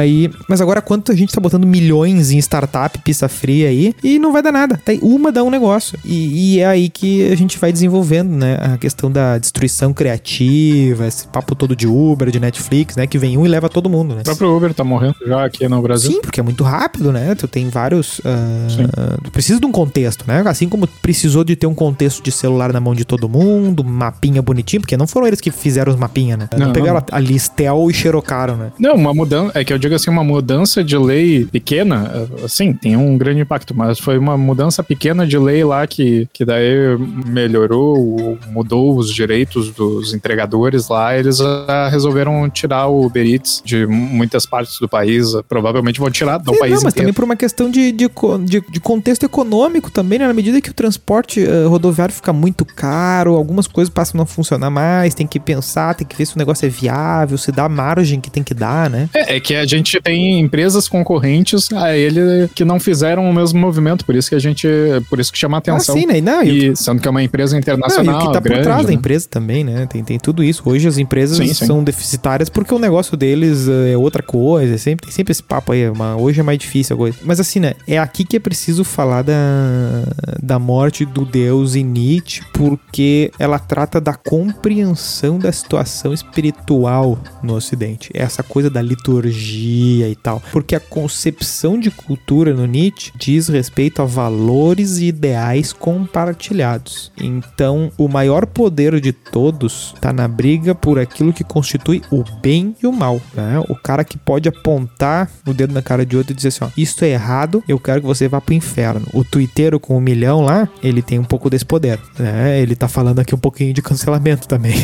Speaker 2: Aí, mas agora quanto a gente tá botando milhões em startup, pista fria aí, e não vai dar nada. Tá, uma dá um negócio. E, e, é aí que a gente vai desenvolvendo, né? A questão da destruição criativa, esse papo todo de Uber, de Netflix, né? Que vem um e leva todo mundo, né?
Speaker 3: O próprio Uber tá morrendo já aqui no Brasil.
Speaker 2: Sim, porque é muito rápido, né? Tu tem vários. Uh, precisa de um contexto, né? Assim como precisou de ter um contexto de celular na mão de todo mundo, mapinha bonitinho, porque não foram eles que fizeram os mapinha, né? Não, não pegaram não. a Listel e xerocaram, né?
Speaker 3: Não, uma mudança. É que eu digo assim, uma mudança de lei pequena, assim, tem um grande impacto, mas foi uma mudança pequena de lei lá que, que daí melhorou, mudou os direitos dos entregadores lá. Eles uh, resolveram tirar o Uber Eats de muitas partes do país. Uh, provavelmente vão tirar do Sim, país não,
Speaker 2: mas inteiro. também por uma questão de, de, de, de, contexto econômico também, né? Na medida que o transporte uh, rodoviário fica muito caro, algumas coisas passam a não funcionar mais, tem que pensar, tem que ver se o negócio é viável, se dá a margem que tem que dar, né?
Speaker 3: É, é que a gente tem empresas concorrentes a ele que não fizeram o mesmo movimento, por isso que a gente, por isso que chama a atenção. Ah,
Speaker 2: sim, né? Não,
Speaker 3: e, sendo que é uma empresa internacional. Não, e
Speaker 2: o que tá
Speaker 3: grande,
Speaker 2: por trás né? da empresa também, né? Tem, tem tudo isso. Hoje as empresas sim, sim. são deficitárias porque o negócio deles é outra coisa, sempre, tem sempre esse papo aí, uma, hoje é mais difícil a coisa. Mas assim, né? É aqui que é preciso falar da, da morte do deus em Nietzsche, porque ela trata da compreensão da situação espiritual no Ocidente. Essa coisa da liturgia e tal. Porque a concepção de cultura no Nietzsche diz respeito a valores e ideais compartilhados. Então, o maior poder de todos está na briga por aquilo que constitui o bem e o mal. Né? O cara que pode apontar o dedo na cara de outro e dizer assim: ó, isto é errado, eu quero que você vá pro inferno. O twitteiro com um milhão lá, ele tem um pouco desse poder. Né? Ele tá falando aqui um pouquinho de cancelamento também.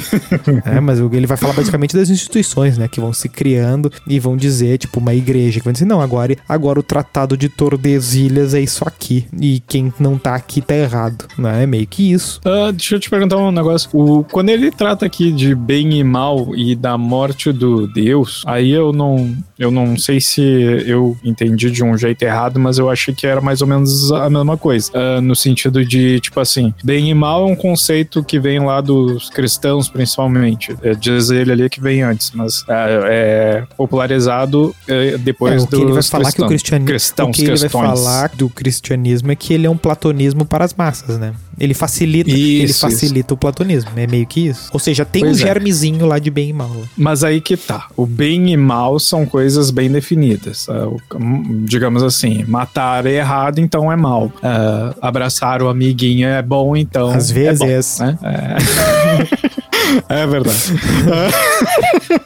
Speaker 2: [laughs] é, mas ele vai falar basicamente das instituições, né? Que vão se criando e vão dizer, tipo, uma igreja que vai dizer, não, agora, agora o Tratado de Tordesilhas é isso aqui. E quem não tá aqui tá errado. Né? É meio que isso.
Speaker 3: Uh, deixa eu te perguntar um negócio. O, quando ele trata aqui de bem e mal e da morte do Deus, aí eu não, eu não sei se eu entendi de um jeito errado, mas eu achei que era mais ou menos a mesma coisa. Uh, no sentido de, tipo assim, bem e mal é um conceito que vem lá dos cristãos, principalmente. É, diz ele ali que vem antes, mas é, é popularizado é, depois é, o
Speaker 2: que ele vai falar que o cristianismo, cristãos, o que ele vai falar do cristianismo é que ele é um platonismo para as massas, né? Ele facilita, isso, ele facilita isso. o platonismo, é meio que isso. Ou seja, tem pois um é. germezinho lá de bem e mal.
Speaker 3: Mas aí que tá. O bem e mal são coisas bem definidas. É, digamos assim, matar é errado, então é mal. Uh, abraçar o amiguinho é bom, então.
Speaker 2: Às vezes.
Speaker 3: É bom, né? é. [laughs] É verdade. [laughs]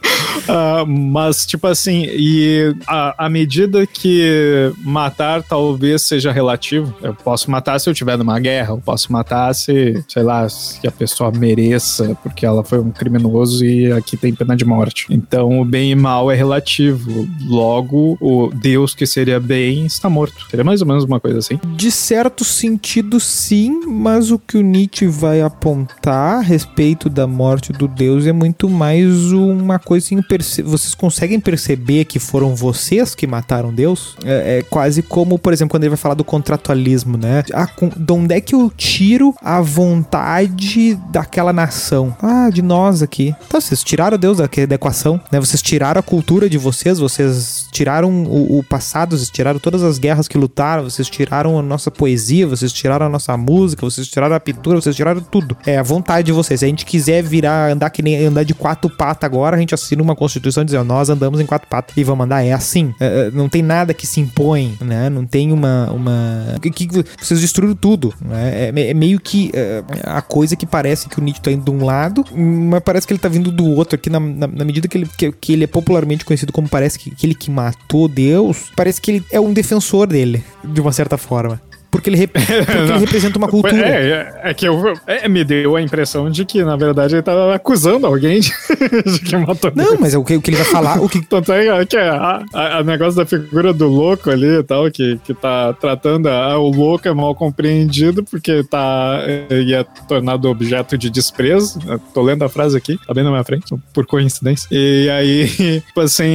Speaker 3: uh, mas, tipo assim, e à medida que matar talvez seja relativo, eu posso matar se eu estiver numa guerra, eu posso matar se, sei lá, se a pessoa mereça, porque ela foi um criminoso e aqui tem pena de morte. Então, o bem e mal é relativo. Logo, o Deus que seria bem está morto. Seria mais ou menos uma coisa assim.
Speaker 2: De certo sentido, sim, mas o que o Nietzsche vai apontar a respeito da morte morte do Deus é muito mais uma coisa assim, vocês conseguem perceber que foram vocês que mataram Deus? É, é, quase como, por exemplo, quando ele vai falar do contratualismo, né? Ah, com, de onde é que eu tiro a vontade daquela nação? Ah, de nós aqui. Então, vocês tiraram Deus da equação, né? Vocês tiraram a cultura de vocês, vocês tiraram o, o passado, vocês tiraram todas as guerras que lutaram, vocês tiraram a nossa poesia, vocês tiraram a nossa música, vocês tiraram a pintura, vocês tiraram tudo. É a vontade de vocês. Se a gente quiser virar, andar que nem andar de quatro patas agora, a gente assina uma constituição dizendo nós andamos em quatro patas e vamos andar. É assim. É, é, não tem nada que se impõe, né? Não tem uma. uma... Que, que vocês destruíram tudo. Né? É, é meio que é, a coisa que parece que o Nietzsche tá indo de um lado, mas parece que ele tá vindo do outro aqui na, na, na medida que ele, que, que, ele é popularmente conhecido como parece que aquele que matou Deus, parece que ele é um defensor dele, de uma certa forma porque ele, [laughs] porque ele representa uma cultura.
Speaker 3: É, é, é que eu, é, me deu a impressão de que, na verdade, ele tava acusando alguém de, [laughs] de que matou.
Speaker 2: Não, mas é o que, o que ele vai falar. O que... [laughs]
Speaker 3: Tanto é que é a, a, a, negócio da figura do louco ali e tal, que, que tá tratando a, o louco é mal compreendido porque tá e é tornado objeto de desprezo. Eu tô lendo a frase aqui, tá bem na minha frente, por coincidência. E aí, tipo assim,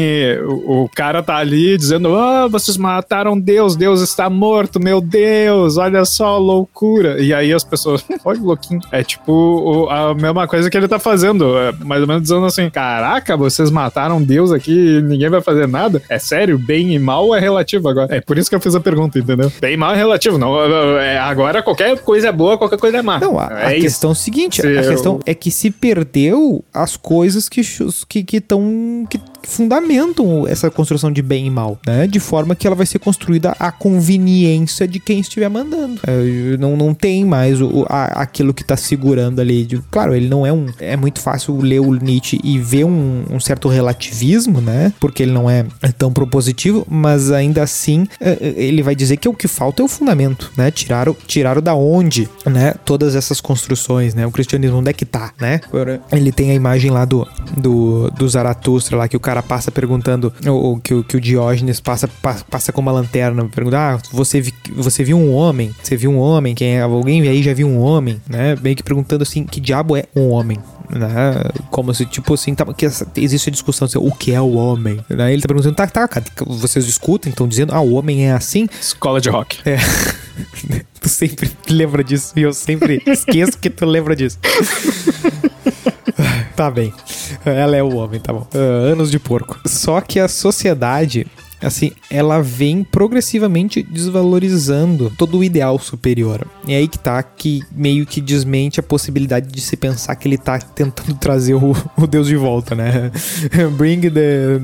Speaker 3: o, o cara tá ali dizendo: Ah, oh, vocês mataram Deus, Deus está morto, meu Deus. Deus, olha só, loucura. E aí as pessoas, [laughs] olha louquinho. É tipo a mesma coisa que ele tá fazendo. É mais ou menos dizendo assim: caraca, vocês mataram Deus aqui e ninguém vai fazer nada. É sério, bem e mal é relativo agora. É por isso que eu fiz a pergunta, entendeu? Bem e mal é relativo. Não, é, agora qualquer coisa é boa, qualquer coisa é má.
Speaker 2: Não, a,
Speaker 3: é
Speaker 2: a questão é o seguinte: se a eu... questão é que se perdeu as coisas que estão. Que, que, que fundamentam essa construção de bem e mal, né? De forma que ela vai ser construída à conveniência de quem estiver mandando. É, não, não tem mais o, a, aquilo que tá segurando ali. De, claro, ele não é um. É muito fácil ler o Nietzsche e ver um, um certo relativismo, né? Porque ele não é tão propositivo, mas ainda assim é, é, ele vai dizer que o que falta é o fundamento, né? Tiraram, tiraram da onde, né? Todas essas construções, né? O cristianismo, onde é que tá, né? Ele tem a imagem lá do, do, do Zaratustra lá que o cara passa perguntando, ou, que, que o Diógenes passa, passa com uma lanterna, pergunta: Ah, você, vi, você viu um homem? Você viu um homem? Quem é? Alguém aí já viu um homem? Né? Meio que perguntando assim: que diabo é um homem? Né? Como se, tipo assim, tá, que existe a discussão assim, o que é o homem? Né? Ele tá perguntando, tá, tá, cara, vocês discutem, estão dizendo, ah, o homem é assim?
Speaker 3: Escola de rock.
Speaker 2: É. [laughs] tu sempre lembra disso e eu sempre [laughs] esqueço que tu lembra disso. [laughs] tá bem. Ela é o homem, tá bom. Uh, anos de porco. Só que a sociedade assim, ela vem progressivamente desvalorizando todo o ideal superior. E aí que tá que meio que desmente a possibilidade de se pensar que ele tá tentando [laughs] trazer o, o Deus de volta, né? [laughs] bring the,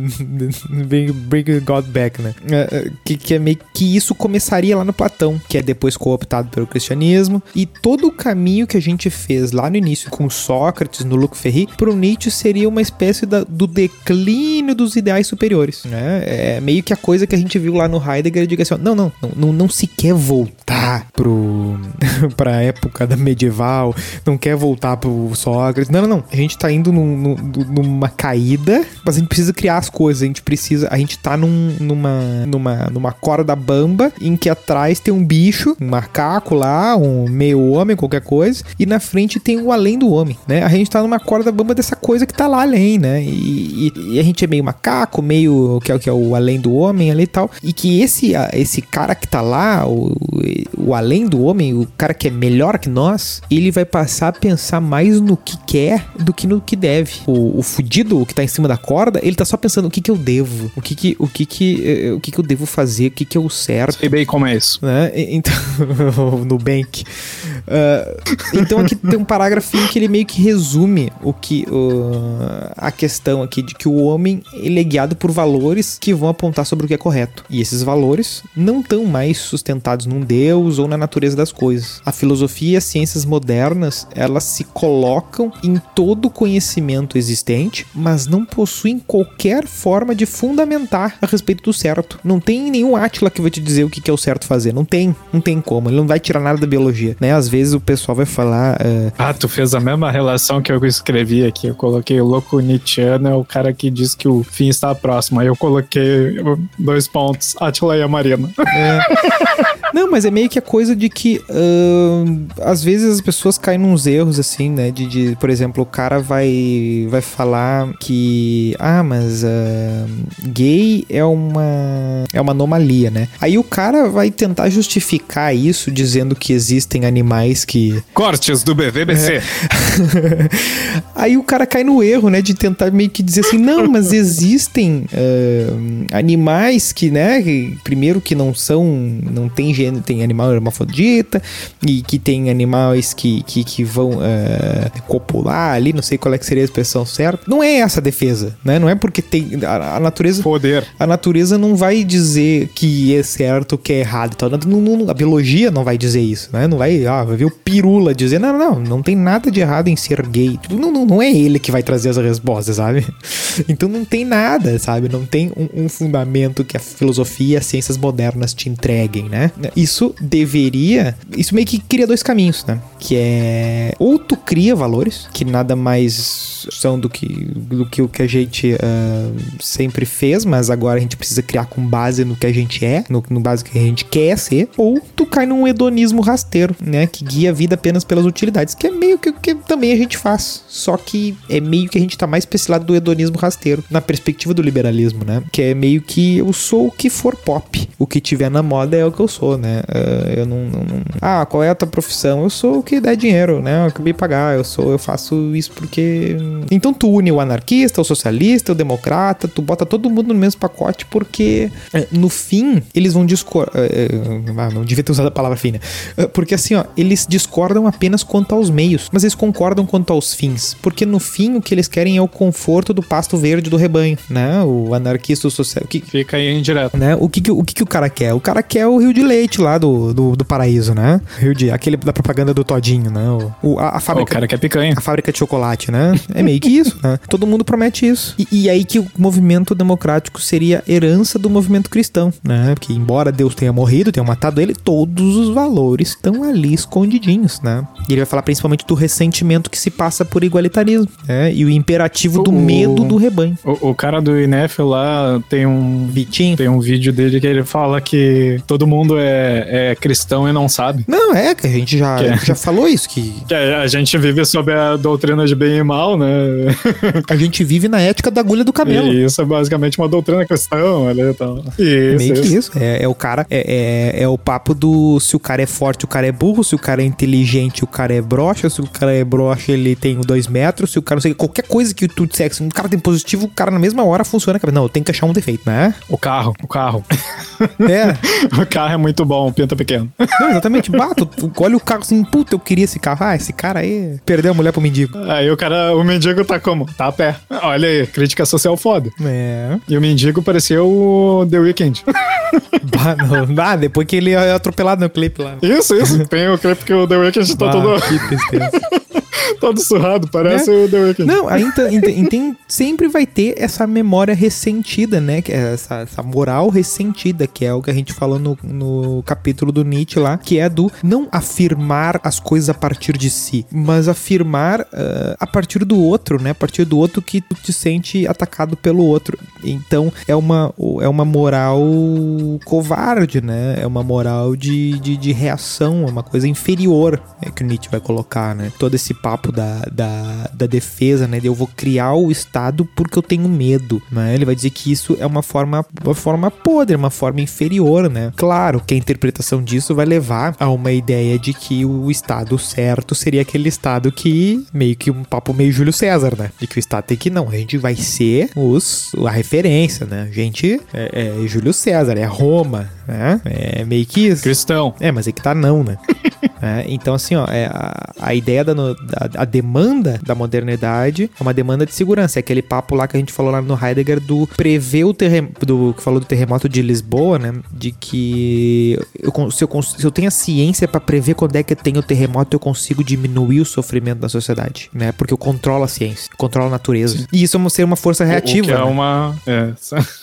Speaker 2: bring, bring God back, né? É, é, que, que é meio que isso começaria lá no Platão, que é depois cooptado pelo cristianismo, e todo o caminho que a gente fez lá no início com Sócrates, no Luc Ferry, pro Nietzsche seria uma espécie da, do declínio dos ideais superiores, né? É meio que a coisa que a gente viu lá no Heidegger diga assim: ó, não, não, não, não, se quer voltar pro [laughs] pra época da medieval, não quer voltar pro Sócrates. Não, não, não. A gente tá indo num, num, numa caída, mas a gente precisa criar as coisas. A gente precisa. A gente tá num, numa, numa, numa corda bamba em que atrás tem um bicho, um macaco lá, um meio homem, qualquer coisa, e na frente tem o além do homem, né? A gente tá numa corda bamba dessa coisa que tá lá além, né? E, e, e a gente é meio macaco, meio que é, que é o além do homem ali e tal. E que esse, esse cara que tá lá, o, o além do homem, o cara que é melhor que nós, ele vai passar a pensar mais no que quer do que no que deve. O, o fudido, o que tá em cima da corda, ele tá só pensando o que que eu devo, o que que, o que que, eh, o que que eu devo fazer, o que que é o certo.
Speaker 3: Sei bem como é isso.
Speaker 2: Né? Então, [laughs] no Bank. Uh, então aqui tem um parágrafo que ele meio que resume o que uh, a questão aqui de que o homem ele é guiado por valores que vão apontar sobre o que é correto. E esses valores não estão mais sustentados num Deus ou na natureza das coisas. A filosofia e as ciências modernas, elas se colocam em todo conhecimento existente, mas não possuem qualquer forma de fundamentar a respeito do certo. Não tem nenhum Átila que vai te dizer o que é o certo fazer. Não tem. Não tem como. Ele não vai tirar nada da biologia, né? Às vezes o pessoal vai falar... Uh...
Speaker 3: Ah, tu fez a mesma relação que eu escrevi aqui. Eu coloquei o louco Nietzscheano, é o cara que diz que o fim está próximo. Aí eu coloquei dois pontos, Atila e a Marina.
Speaker 2: É. Não, mas é meio que a coisa de que ahn, às vezes as pessoas caem nos erros, assim, né? De, de, por exemplo, o cara vai, vai falar que, ah, mas ah, gay é uma, é uma anomalia, né? Aí o cara vai tentar justificar isso dizendo que existem animais que.
Speaker 3: Cortes do BVBC. [laughs]
Speaker 2: Aí o cara cai no erro, né? De tentar meio que dizer assim, não, mas existem ahn, animais que, né? primeiro que não são, não tem tem animal hermafrodita e que tem animais que, que, que vão ah, copular ali, não sei qual é que seria a expressão certa. Não é essa a defesa, né? Não é porque tem a, a natureza
Speaker 3: Poder.
Speaker 2: a natureza não vai dizer que é certo, que é errado tal. Não- não- não- a biologia não vai dizer isso, né? Não vai, ah, vai ver o pirula dizer, não, não, não tem nada de errado em ser gay. Tipo, não, não, não é ele que vai trazer as respostas, sabe? [laughs] Então não tem nada, sabe? Não tem um, um fundamento que a filosofia e as ciências modernas te entreguem, né? Isso deveria. Isso meio que cria dois caminhos, né? Que é. Ou tu cria valores, que nada mais são do que, do que o que a gente ah, sempre fez, mas agora a gente precisa criar com base no que a gente é, no, no base que a gente quer ser, ou tu cai num hedonismo rasteiro, né? Que guia a vida apenas pelas utilidades, que é meio que o que também a gente faz. Só que é meio que a gente tá mais pra esse lado do hedonismo rasteiro, na perspectiva do liberalismo, né? Que é meio que eu sou o que for pop. O que tiver na moda é o que eu sou, né? Ah, eu não, não- não- Ah, qual é a tua profissão? Eu sou o que dá dinheiro, né? Eu acabei de pagar, eu sou, eu faço isso porque. Então tu une o anarquista, o socialista, o democrata, tu bota todo mundo no mesmo pacote porque eh, no fim eles vão discordar. ah, não devia ter usado a palavra fina. Porque assim, ó, eles discordam apenas quanto aos meios, mas eles concordam quanto aos fins. Porque no fim o que eles querem é o conforto do pasto verde do rebanho, né? O anarquista, o social. O que,
Speaker 3: Fica aí em direto.
Speaker 2: né? O que que, o que que o cara quer? O cara quer o Rio de Leite lá do, do, do paraíso, né? Rio de... Aquele da propaganda do Todinho, né? O, o- a, a
Speaker 3: O
Speaker 2: fábrica...
Speaker 3: cara quer picanha.
Speaker 2: A fábrica de chocolate, né? É meio que isso, né? [laughs] Todo mundo promete isso. E, e aí que o movimento democrático seria herança do movimento cristão, né? Porque embora Deus tenha morrido, tenha matado ele, todos os valores estão ali escondidinhos, né? E ele vai falar principalmente do ressentimento que se passa por igualitarismo, né? E o imperativo do
Speaker 3: O-
Speaker 2: medo do rebanho.
Speaker 3: O, o cara do INEF lá tem um.
Speaker 2: Vitinho.
Speaker 3: Tem um vídeo dele que ele fala que todo mundo é, é cristão e não sabe.
Speaker 2: Não, é que a gente já,
Speaker 3: é?
Speaker 2: já falou isso, que
Speaker 3: Que a, gente vive sob a doutrina de bem e mal, né? [laughs]
Speaker 2: a gente vive na ética da agulha do camelo.
Speaker 3: E isso é basicamente uma doutrina cristã, olha e tal.
Speaker 2: É
Speaker 3: Isso,
Speaker 2: meio que
Speaker 3: isso.
Speaker 2: É, é o cara. É, é, é o papo do se o cara é forte, o cara é burro, se o cara é inteligente, o cara é broxa, se o cara é broxa, ele tem dois metros, se o cara não sei, qualquer coisa que tu disser, se um cara tem positivo, o cara na mesma hora funciona. Não, tenho que achar um defeito, né?
Speaker 3: O carro, o carro.
Speaker 2: É. [laughs]
Speaker 3: o carro é muito bom, pinta pequeno. [laughs]
Speaker 2: Não, exatamente. Bato, olha o carro assim, puta, eu queria esse carro. Ah, esse cara aí perdeu a mulher pro mendigo.
Speaker 3: Aí o cara, o mendigo tá como? Tá a pé. Olha aí, crítica social foda.
Speaker 2: É.
Speaker 3: E o mendigo parecia o The Weeknd. [laughs]
Speaker 2: Bah, não. Ah, depois que ele é atropelado no clipe lá.
Speaker 3: Isso, isso. Tem o clipe que o The Weeknd tá
Speaker 2: Bah,
Speaker 3: todo,
Speaker 2: que tristeza. [laughs] [laughs]
Speaker 3: todo surrado, parece
Speaker 2: Né?
Speaker 3: o The Weeknd.
Speaker 2: Não, aí então, então, sempre vai ter essa memória ressentida, né? É essa, essa moral ressentida, que é o que a gente falou no, no capítulo do Nietzsche lá, que é do não afirmar as coisas a partir de si, mas afirmar ah, a partir do outro, né? A partir do outro que tu te sente atacado pelo outro. Então é uma, é uma moral covarde, né? É uma moral de, de, de reação, é uma coisa inferior é que o Nietzsche vai colocar, né? Todo esse papo da, da, da defesa, né? De eu vou criar o Estado porque eu tenho medo, né? Ele vai dizer que isso é uma forma, uma forma podre, uma forma inferior, né? Claro que a interpretação disso vai levar a uma ideia de que o Estado certo seria aquele Estado que meio que um papo meio Júlio César, né? De que o Estado tem que não, a gente vai ser os a referência, né? A gente é, é Júlio César, é Roma, né? É meio que isso.
Speaker 3: Cristão.
Speaker 2: É, mas é que tá não, né? [laughs] É, então, assim, ó, é a, a ideia da, no- da a demanda da modernidade é uma demanda de segurança. É aquele papo lá que a gente falou lá no Heidegger do prever o terremoto, do, que falou do terremoto de Lisboa, né? De que eu, se, eu, se eu tenho a ciência pra prever quando é que tem o terremoto, eu consigo diminuir o sofrimento da sociedade, né? Porque eu controlo a ciência, controlo a natureza. E isso é uma- ser uma força reativa.
Speaker 3: é
Speaker 2: né?
Speaker 3: uma. É,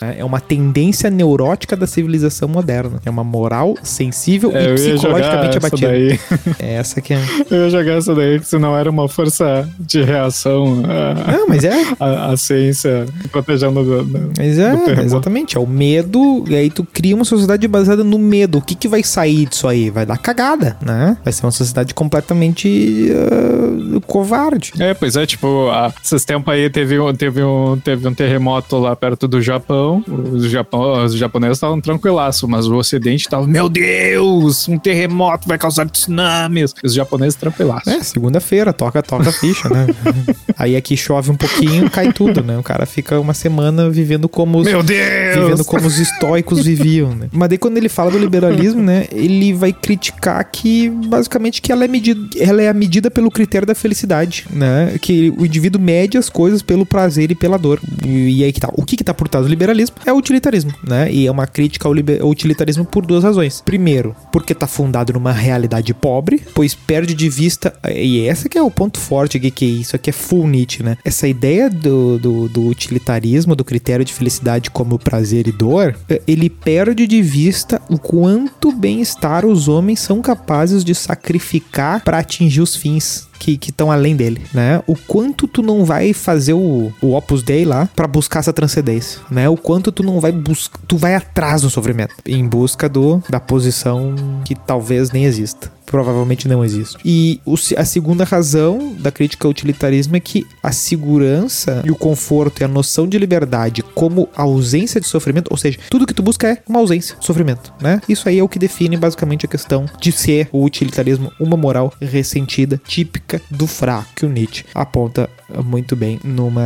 Speaker 2: né? É uma tendência neurótica da civilização moderna. É uma moral sensível
Speaker 3: É,
Speaker 2: e psicologicamente
Speaker 3: essa
Speaker 2: abatida.
Speaker 3: daí. daí.
Speaker 2: Essa que é. [laughs]
Speaker 3: Eu ia jogar essa daí, que senão era uma força de reação à,
Speaker 2: Não, mas é.
Speaker 3: à- à ciência protegendo do, do-
Speaker 2: Mas é,
Speaker 3: do
Speaker 2: exatamente. É o medo, e aí tu cria uma sociedade baseada no medo. O que, que vai sair disso aí? Vai dar cagada, né? Vai ser uma sociedade completamente ah, covarde.
Speaker 3: É, pois é, tipo, há esses tempos aí teve, um- teve, um, teve um terremoto lá perto do Japão. Os, Japão, os japoneses estavam tranquilaço, mas o ocidente tava, meu Deus, um terremoto vai causar tsunamis. Os japoneses tranquilaço.
Speaker 2: É, segunda-feira, toca, toca ficha, né? [laughs] aí aqui chove um pouquinho, cai tudo, né? O cara fica uma semana vivendo como os,
Speaker 3: Meu Deus!
Speaker 2: vivendo como os estoicos viviam, né? Mas daí quando ele fala do liberalismo, né, ele vai criticar que basicamente que ela é medida, ela é a medida pelo critério da felicidade, né? Que o indivíduo mede as coisas pelo prazer e pela dor. E, e aí que tá. O que que tá por trás do liberalismo é o utilitarismo, né? E é uma crítica ao, liber- ao utilitarismo por duas razões. Primeiro, porque tá fundado numa realidade pobre, pois perde de vista e essa que é o ponto forte aqui, que isso aqui é full Nietzsche, né? Essa ideia do, do, do utilitarismo, do critério de felicidade como prazer e dor, eh, ele perde de vista o quanto bem-estar os homens são capazes de sacrificar para atingir os fins que estão além dele, né? O quanto tu não vai fazer o, o Opus Dei lá pra buscar essa transcendência, né? O quanto tu não vai buscar, tu vai atrás do sofrimento em busca do da posição que talvez nem exista. Provavelmente não existe. E a segunda razão da crítica ao utilitarismo é que a segurança e o conforto e a noção de liberdade como ausência de sofrimento, ou seja, tudo que tu busca é uma ausência de sofrimento, né? Isso aí é o que define basicamente a questão de ser o utilitarismo uma moral ressentida, típica do fraco, que o Nietzsche aponta muito bem numa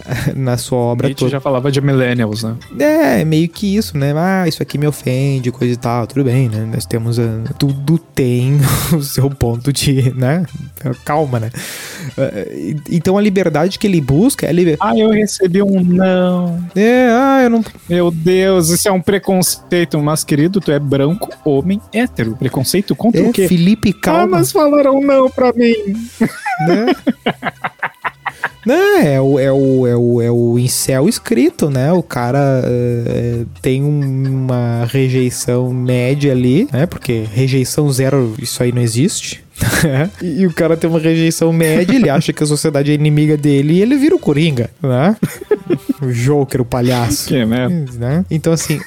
Speaker 2: [laughs] na sua obra
Speaker 3: Nietzsche
Speaker 2: toda.
Speaker 3: já falava de millennials, né?
Speaker 2: É, meio que isso, né? Ah, isso aqui me ofende, coisa e tal. Tudo bem, né? Nós temos. ah, tudo tem [laughs] o seu ponto de. né? Calma, né? Ah, então a liberdade que ele busca é a liber...
Speaker 3: Ah, eu recebi um não.
Speaker 2: É, ah, eu não.
Speaker 3: Meu Deus, isso é um preconceito. Mas, querido, tu é branco, homem, hétero. Preconceito contra
Speaker 2: É,
Speaker 3: o quê?
Speaker 2: Felipe,
Speaker 3: Ah,
Speaker 2: calma.
Speaker 3: mas falaram não pra mim.
Speaker 2: né? [laughs] Não, é o, é, o, é, o, é o incel escrito, né? O cara é, tem um- uma rejeição média ali, né? Porque rejeição zero, isso aí não existe. [laughs] e, e o cara tem uma rejeição média, ele acha que a sociedade é inimiga dele e ele vira o Coringa, né? o Joker, o palhaço
Speaker 3: Que merda.
Speaker 2: né? Então, assim,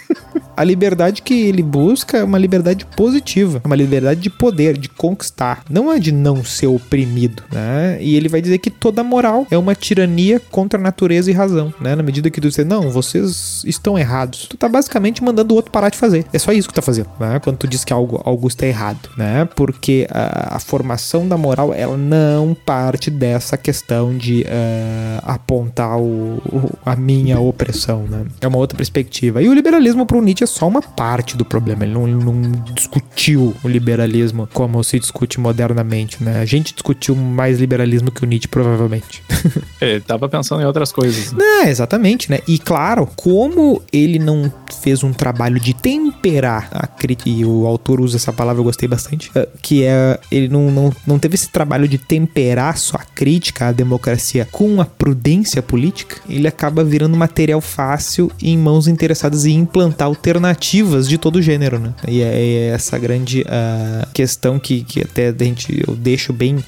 Speaker 2: a liberdade que ele busca é uma liberdade positiva, é uma liberdade de poder, de conquistar, não é de não ser oprimido, né? E ele vai dizer que toda moral é uma tirania contra a natureza e razão, né? Na medida que tu dizer, não, vocês estão errados, tu tá basicamente mandando o outro parar de fazer. É só isso que tu tá fazendo, né? Quando tu diz que algo, algo está errado, né? Porque a, a formação da moral, ela não parte dessa questão de ah, apontar o, o- a minha opressão, né? É uma outra perspectiva. E o liberalismo pro Nietzsche é só uma parte do problema. Ele não, não discutiu o liberalismo como se discute modernamente, né? A gente discutiu mais liberalismo que o Nietzsche, provavelmente.
Speaker 3: Ele [laughs] tava pensando em outras coisas.
Speaker 2: É, exatamente, né? E claro, como ele não fez um trabalho de temperar a crítica, e o autor usa essa palavra, eu gostei bastante, eh, que é, ele não, não, não teve esse trabalho de temperar sua crítica à democracia com a prudência política, ele acaba virando material fácil em mãos interessadas em implantar alternativas de todo gênero, né? E é, é essa grande ah, questão que, que até a gente, eu deixo bem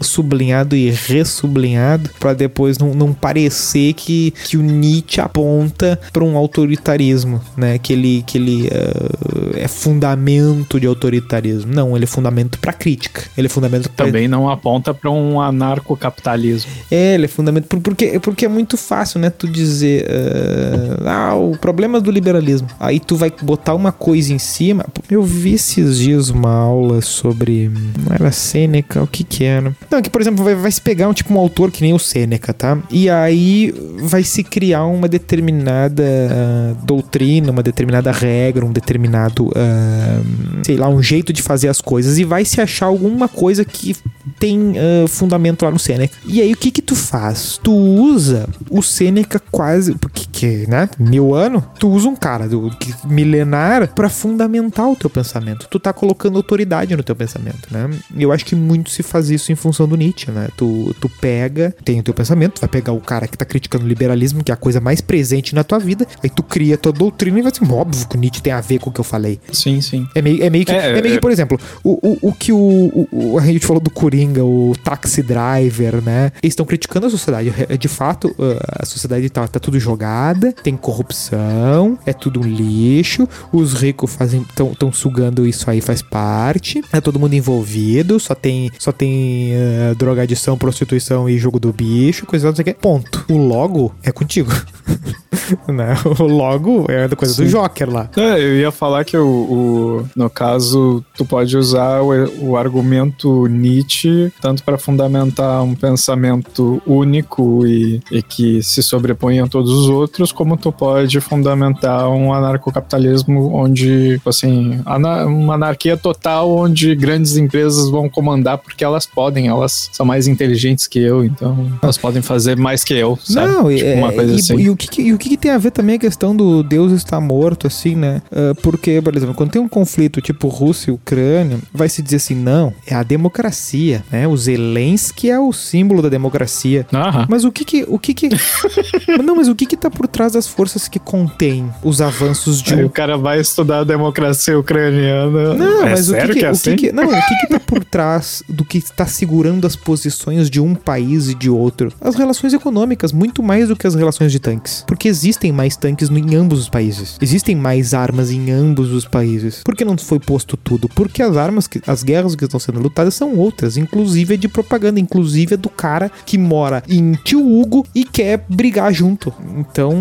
Speaker 2: sublinhado e ressublinhado para depois não, não parecer que, que o Nietzsche aponta para um autoritarismo, né? Que ele, que ele ah, é fundamento de autoritarismo. Não, ele é fundamento para crítica. Ele é fundamento pra
Speaker 3: Também não aponta pra um anarcocapitalismo.
Speaker 2: é, ele é fundamento. por- Porque, porque é muito fácil, né? Tu dizer. eh, ah, o problema do liberalismo. Aí tu vai botar uma coisa em cima. Eu vi esses dias uma aula sobre. Não era Sêneca, o que que era? Não, que por exemplo, vai, vai se pegar um tipo um autor que nem o Sêneca, tá? E aí vai se criar uma determinada ah, doutrina, uma determinada regra, um determinado. ah, sei lá, um jeito de fazer as coisas. E vai se achar alguma coisa que tem ah, fundamento lá no Seneca. E aí o que que tu faz? Tu usa o Seneca quase, porque que, né? Mil anos, tu usa um cara do, milenar pra fundamentar o teu pensamento. Tu tá colocando autoridade no teu pensamento, né? E eu acho que muito se faz isso em função do Nietzsche, né? Tu, tu pega, tem o teu pensamento, tu vai pegar o cara que tá criticando o liberalismo, que é a coisa mais presente na tua vida, aí tu cria tua doutrina e vai ser óbvio que o Nietzsche tem a ver com o que eu falei.
Speaker 3: Sim, sim.
Speaker 2: É meio, é meio que,
Speaker 3: É,
Speaker 2: é, meio
Speaker 3: é-
Speaker 2: que, por exemplo, o, o, o que o, o- o- A gente falou do Coringa, o taxi driver, né? Eles estão criticando a sociedade. É, De fato, a sociedade tá, tá tudo jogada, tem corrupção, é tudo um lixo, os ricos fazem estão sugando isso aí, faz parte, é todo mundo envolvido, só tem, só tem uh, drogadição, prostituição e jogo do bicho, coisa não sei o que. Ponto. O logo é contigo. [laughs] [laughs] né? Logo é da coisa do
Speaker 3: Sim.
Speaker 2: Joker lá.
Speaker 3: É, eu ia falar que o, o- no caso tu pode usar o, o argumento Nietzsche tanto para fundamentar um pensamento único e, e que se sobrepõe a todos os outros, como tu pode fundamentar um anarcocapitalismo onde, assim, ana- uma anarquia total onde grandes empresas vão comandar porque elas podem, elas são mais inteligentes que eu, então elas podem fazer mais que eu, sabe?
Speaker 2: Não,
Speaker 3: Tipo, uma
Speaker 2: é,
Speaker 3: coisa
Speaker 2: e,
Speaker 3: assim.
Speaker 2: e o, que, que- e o que, que tem a ver também a questão do Deus está morto, assim, né? Ah, porque, por exemplo, quando tem um conflito tipo Rússia e Ucrânia, vai se dizer assim, não, é a democracia, né? O Zelensky é o símbolo da democracia.
Speaker 3: Aham.
Speaker 2: Mas o que que... O que, que [laughs] não, mas o que que tá por trás das forças que contêm os avanços de
Speaker 3: Aí
Speaker 2: um
Speaker 3: o cara vai estudar a democracia ucraniana.
Speaker 2: Não,
Speaker 3: é
Speaker 2: mas o que, que,
Speaker 3: que é
Speaker 2: o
Speaker 3: assim?
Speaker 2: que não, o que que tá por trás do que está segurando as posições de um país e de outro? As relações econômicas, muito mais do que as relações de tanques. Porque existem mais tanques em ambos os países. Existem mais armas em ambos os países. Por que não foi posto tudo? Porque as armas, que, as guerras que estão sendo lutadas são outras, inclusive a de propaganda, inclusive a do cara que mora em Tio Hugo e quer brigar junto. Então.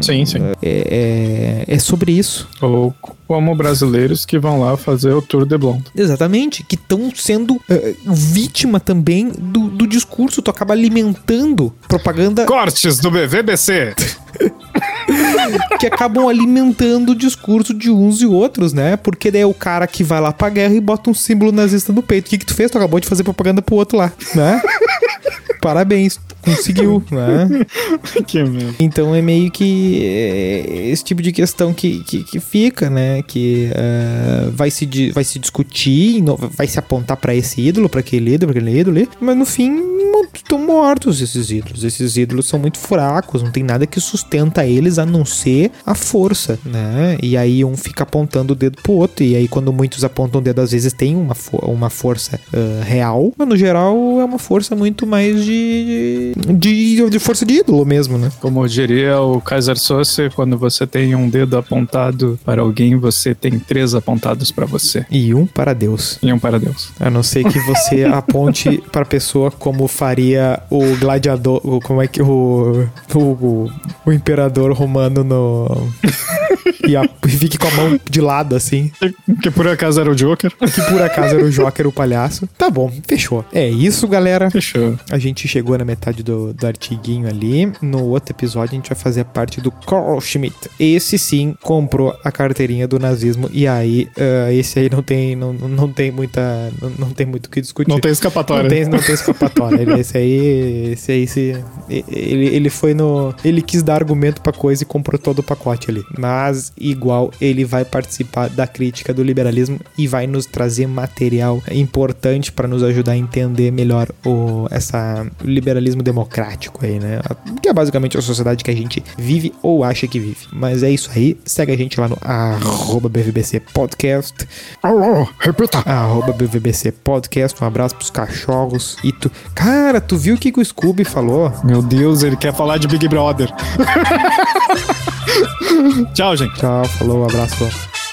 Speaker 3: Sim, sim.
Speaker 2: É, é, é sobre isso.
Speaker 3: Ou como brasileiros que vão lá fazer o Tour de Blonde.
Speaker 2: Exatamente, que estão sendo eh, vítima também do, do discurso. Tu acaba alimentando propaganda
Speaker 3: Cortes do BVBC. [laughs]
Speaker 2: que acabam alimentando o discurso de uns e outros, né? Porque daí é o cara que vai lá pra guerra e bota um símbolo nazista no peito. O que, que tu fez? Tu acabou de fazer propaganda pro outro lá, né? [laughs] Parabéns, conseguiu, [laughs] né?
Speaker 3: que merda.
Speaker 2: Então é meio que é, esse tipo de questão que, que, que fica, né? Que eh, vai, se, vai se discutir, vai se apontar pra esse ídolo, pra aquele ídolo, pra aquele ídolo, ali, mas no fim estão mortos esses ídolos. Esses ídolos são muito fracos, não tem nada que sustenta eles a não ser a força, né? E aí um fica apontando o dedo pro outro, e aí quando muitos apontam o dedo, às vezes tem uma, fo- uma força eh, real, mas no geral é uma força muito mais de, de, de força de ídolo mesmo, né?
Speaker 3: Como diria o Kaiser Sosse, quando você tem um dedo apontado para alguém, você tem três apontados para você.
Speaker 2: E um para Deus.
Speaker 3: E um para Deus.
Speaker 2: A não ser que você [laughs] aponte para a pessoa como faria o gladiador, como é que o, o, o imperador romano no e, a- e fique com a mão de lado assim,
Speaker 3: Que por acaso era o Joker.
Speaker 2: que por acaso era o Joker o palhaço. Tá bom, fechou. É isso, galera.
Speaker 3: Fechou.
Speaker 2: A gente chegou na metade do, do artiguinho ali. No outro episódio, a gente vai fazer a parte do Carl Schmitt. Esse sim comprou a carteirinha do nazismo. E aí, ah, esse aí não tem, não, não tem muita. Não, não tem muito o que discutir.
Speaker 3: Não tem escapatória.
Speaker 2: Não tem, não tem escapatória. Ele- esse aí. Esse aí se. Ele, ele foi no. Ele quis dar argumento pra coisa e comprou todo o pacote ali. Mas, igual, ele vai participar da crítica do liberalismo e vai nos trazer material importante pra nos ajudar a entender melhor o, essa, o liberalismo democrático aí, né? Que é basicamente a sociedade que a gente vive ou acha que vive. Mas é isso aí. Segue a gente lá no arroba BVBC Podcast.
Speaker 3: repita.
Speaker 2: Arroba BVBC Podcast. Um abraço pros cachorros. E tu. Cara, tu viu o que, que o Scooby falou?
Speaker 3: Meu Deus, ele quer falar de Big Brother. [laughs] Tchau, gente.
Speaker 2: Tchau, falou, abraço.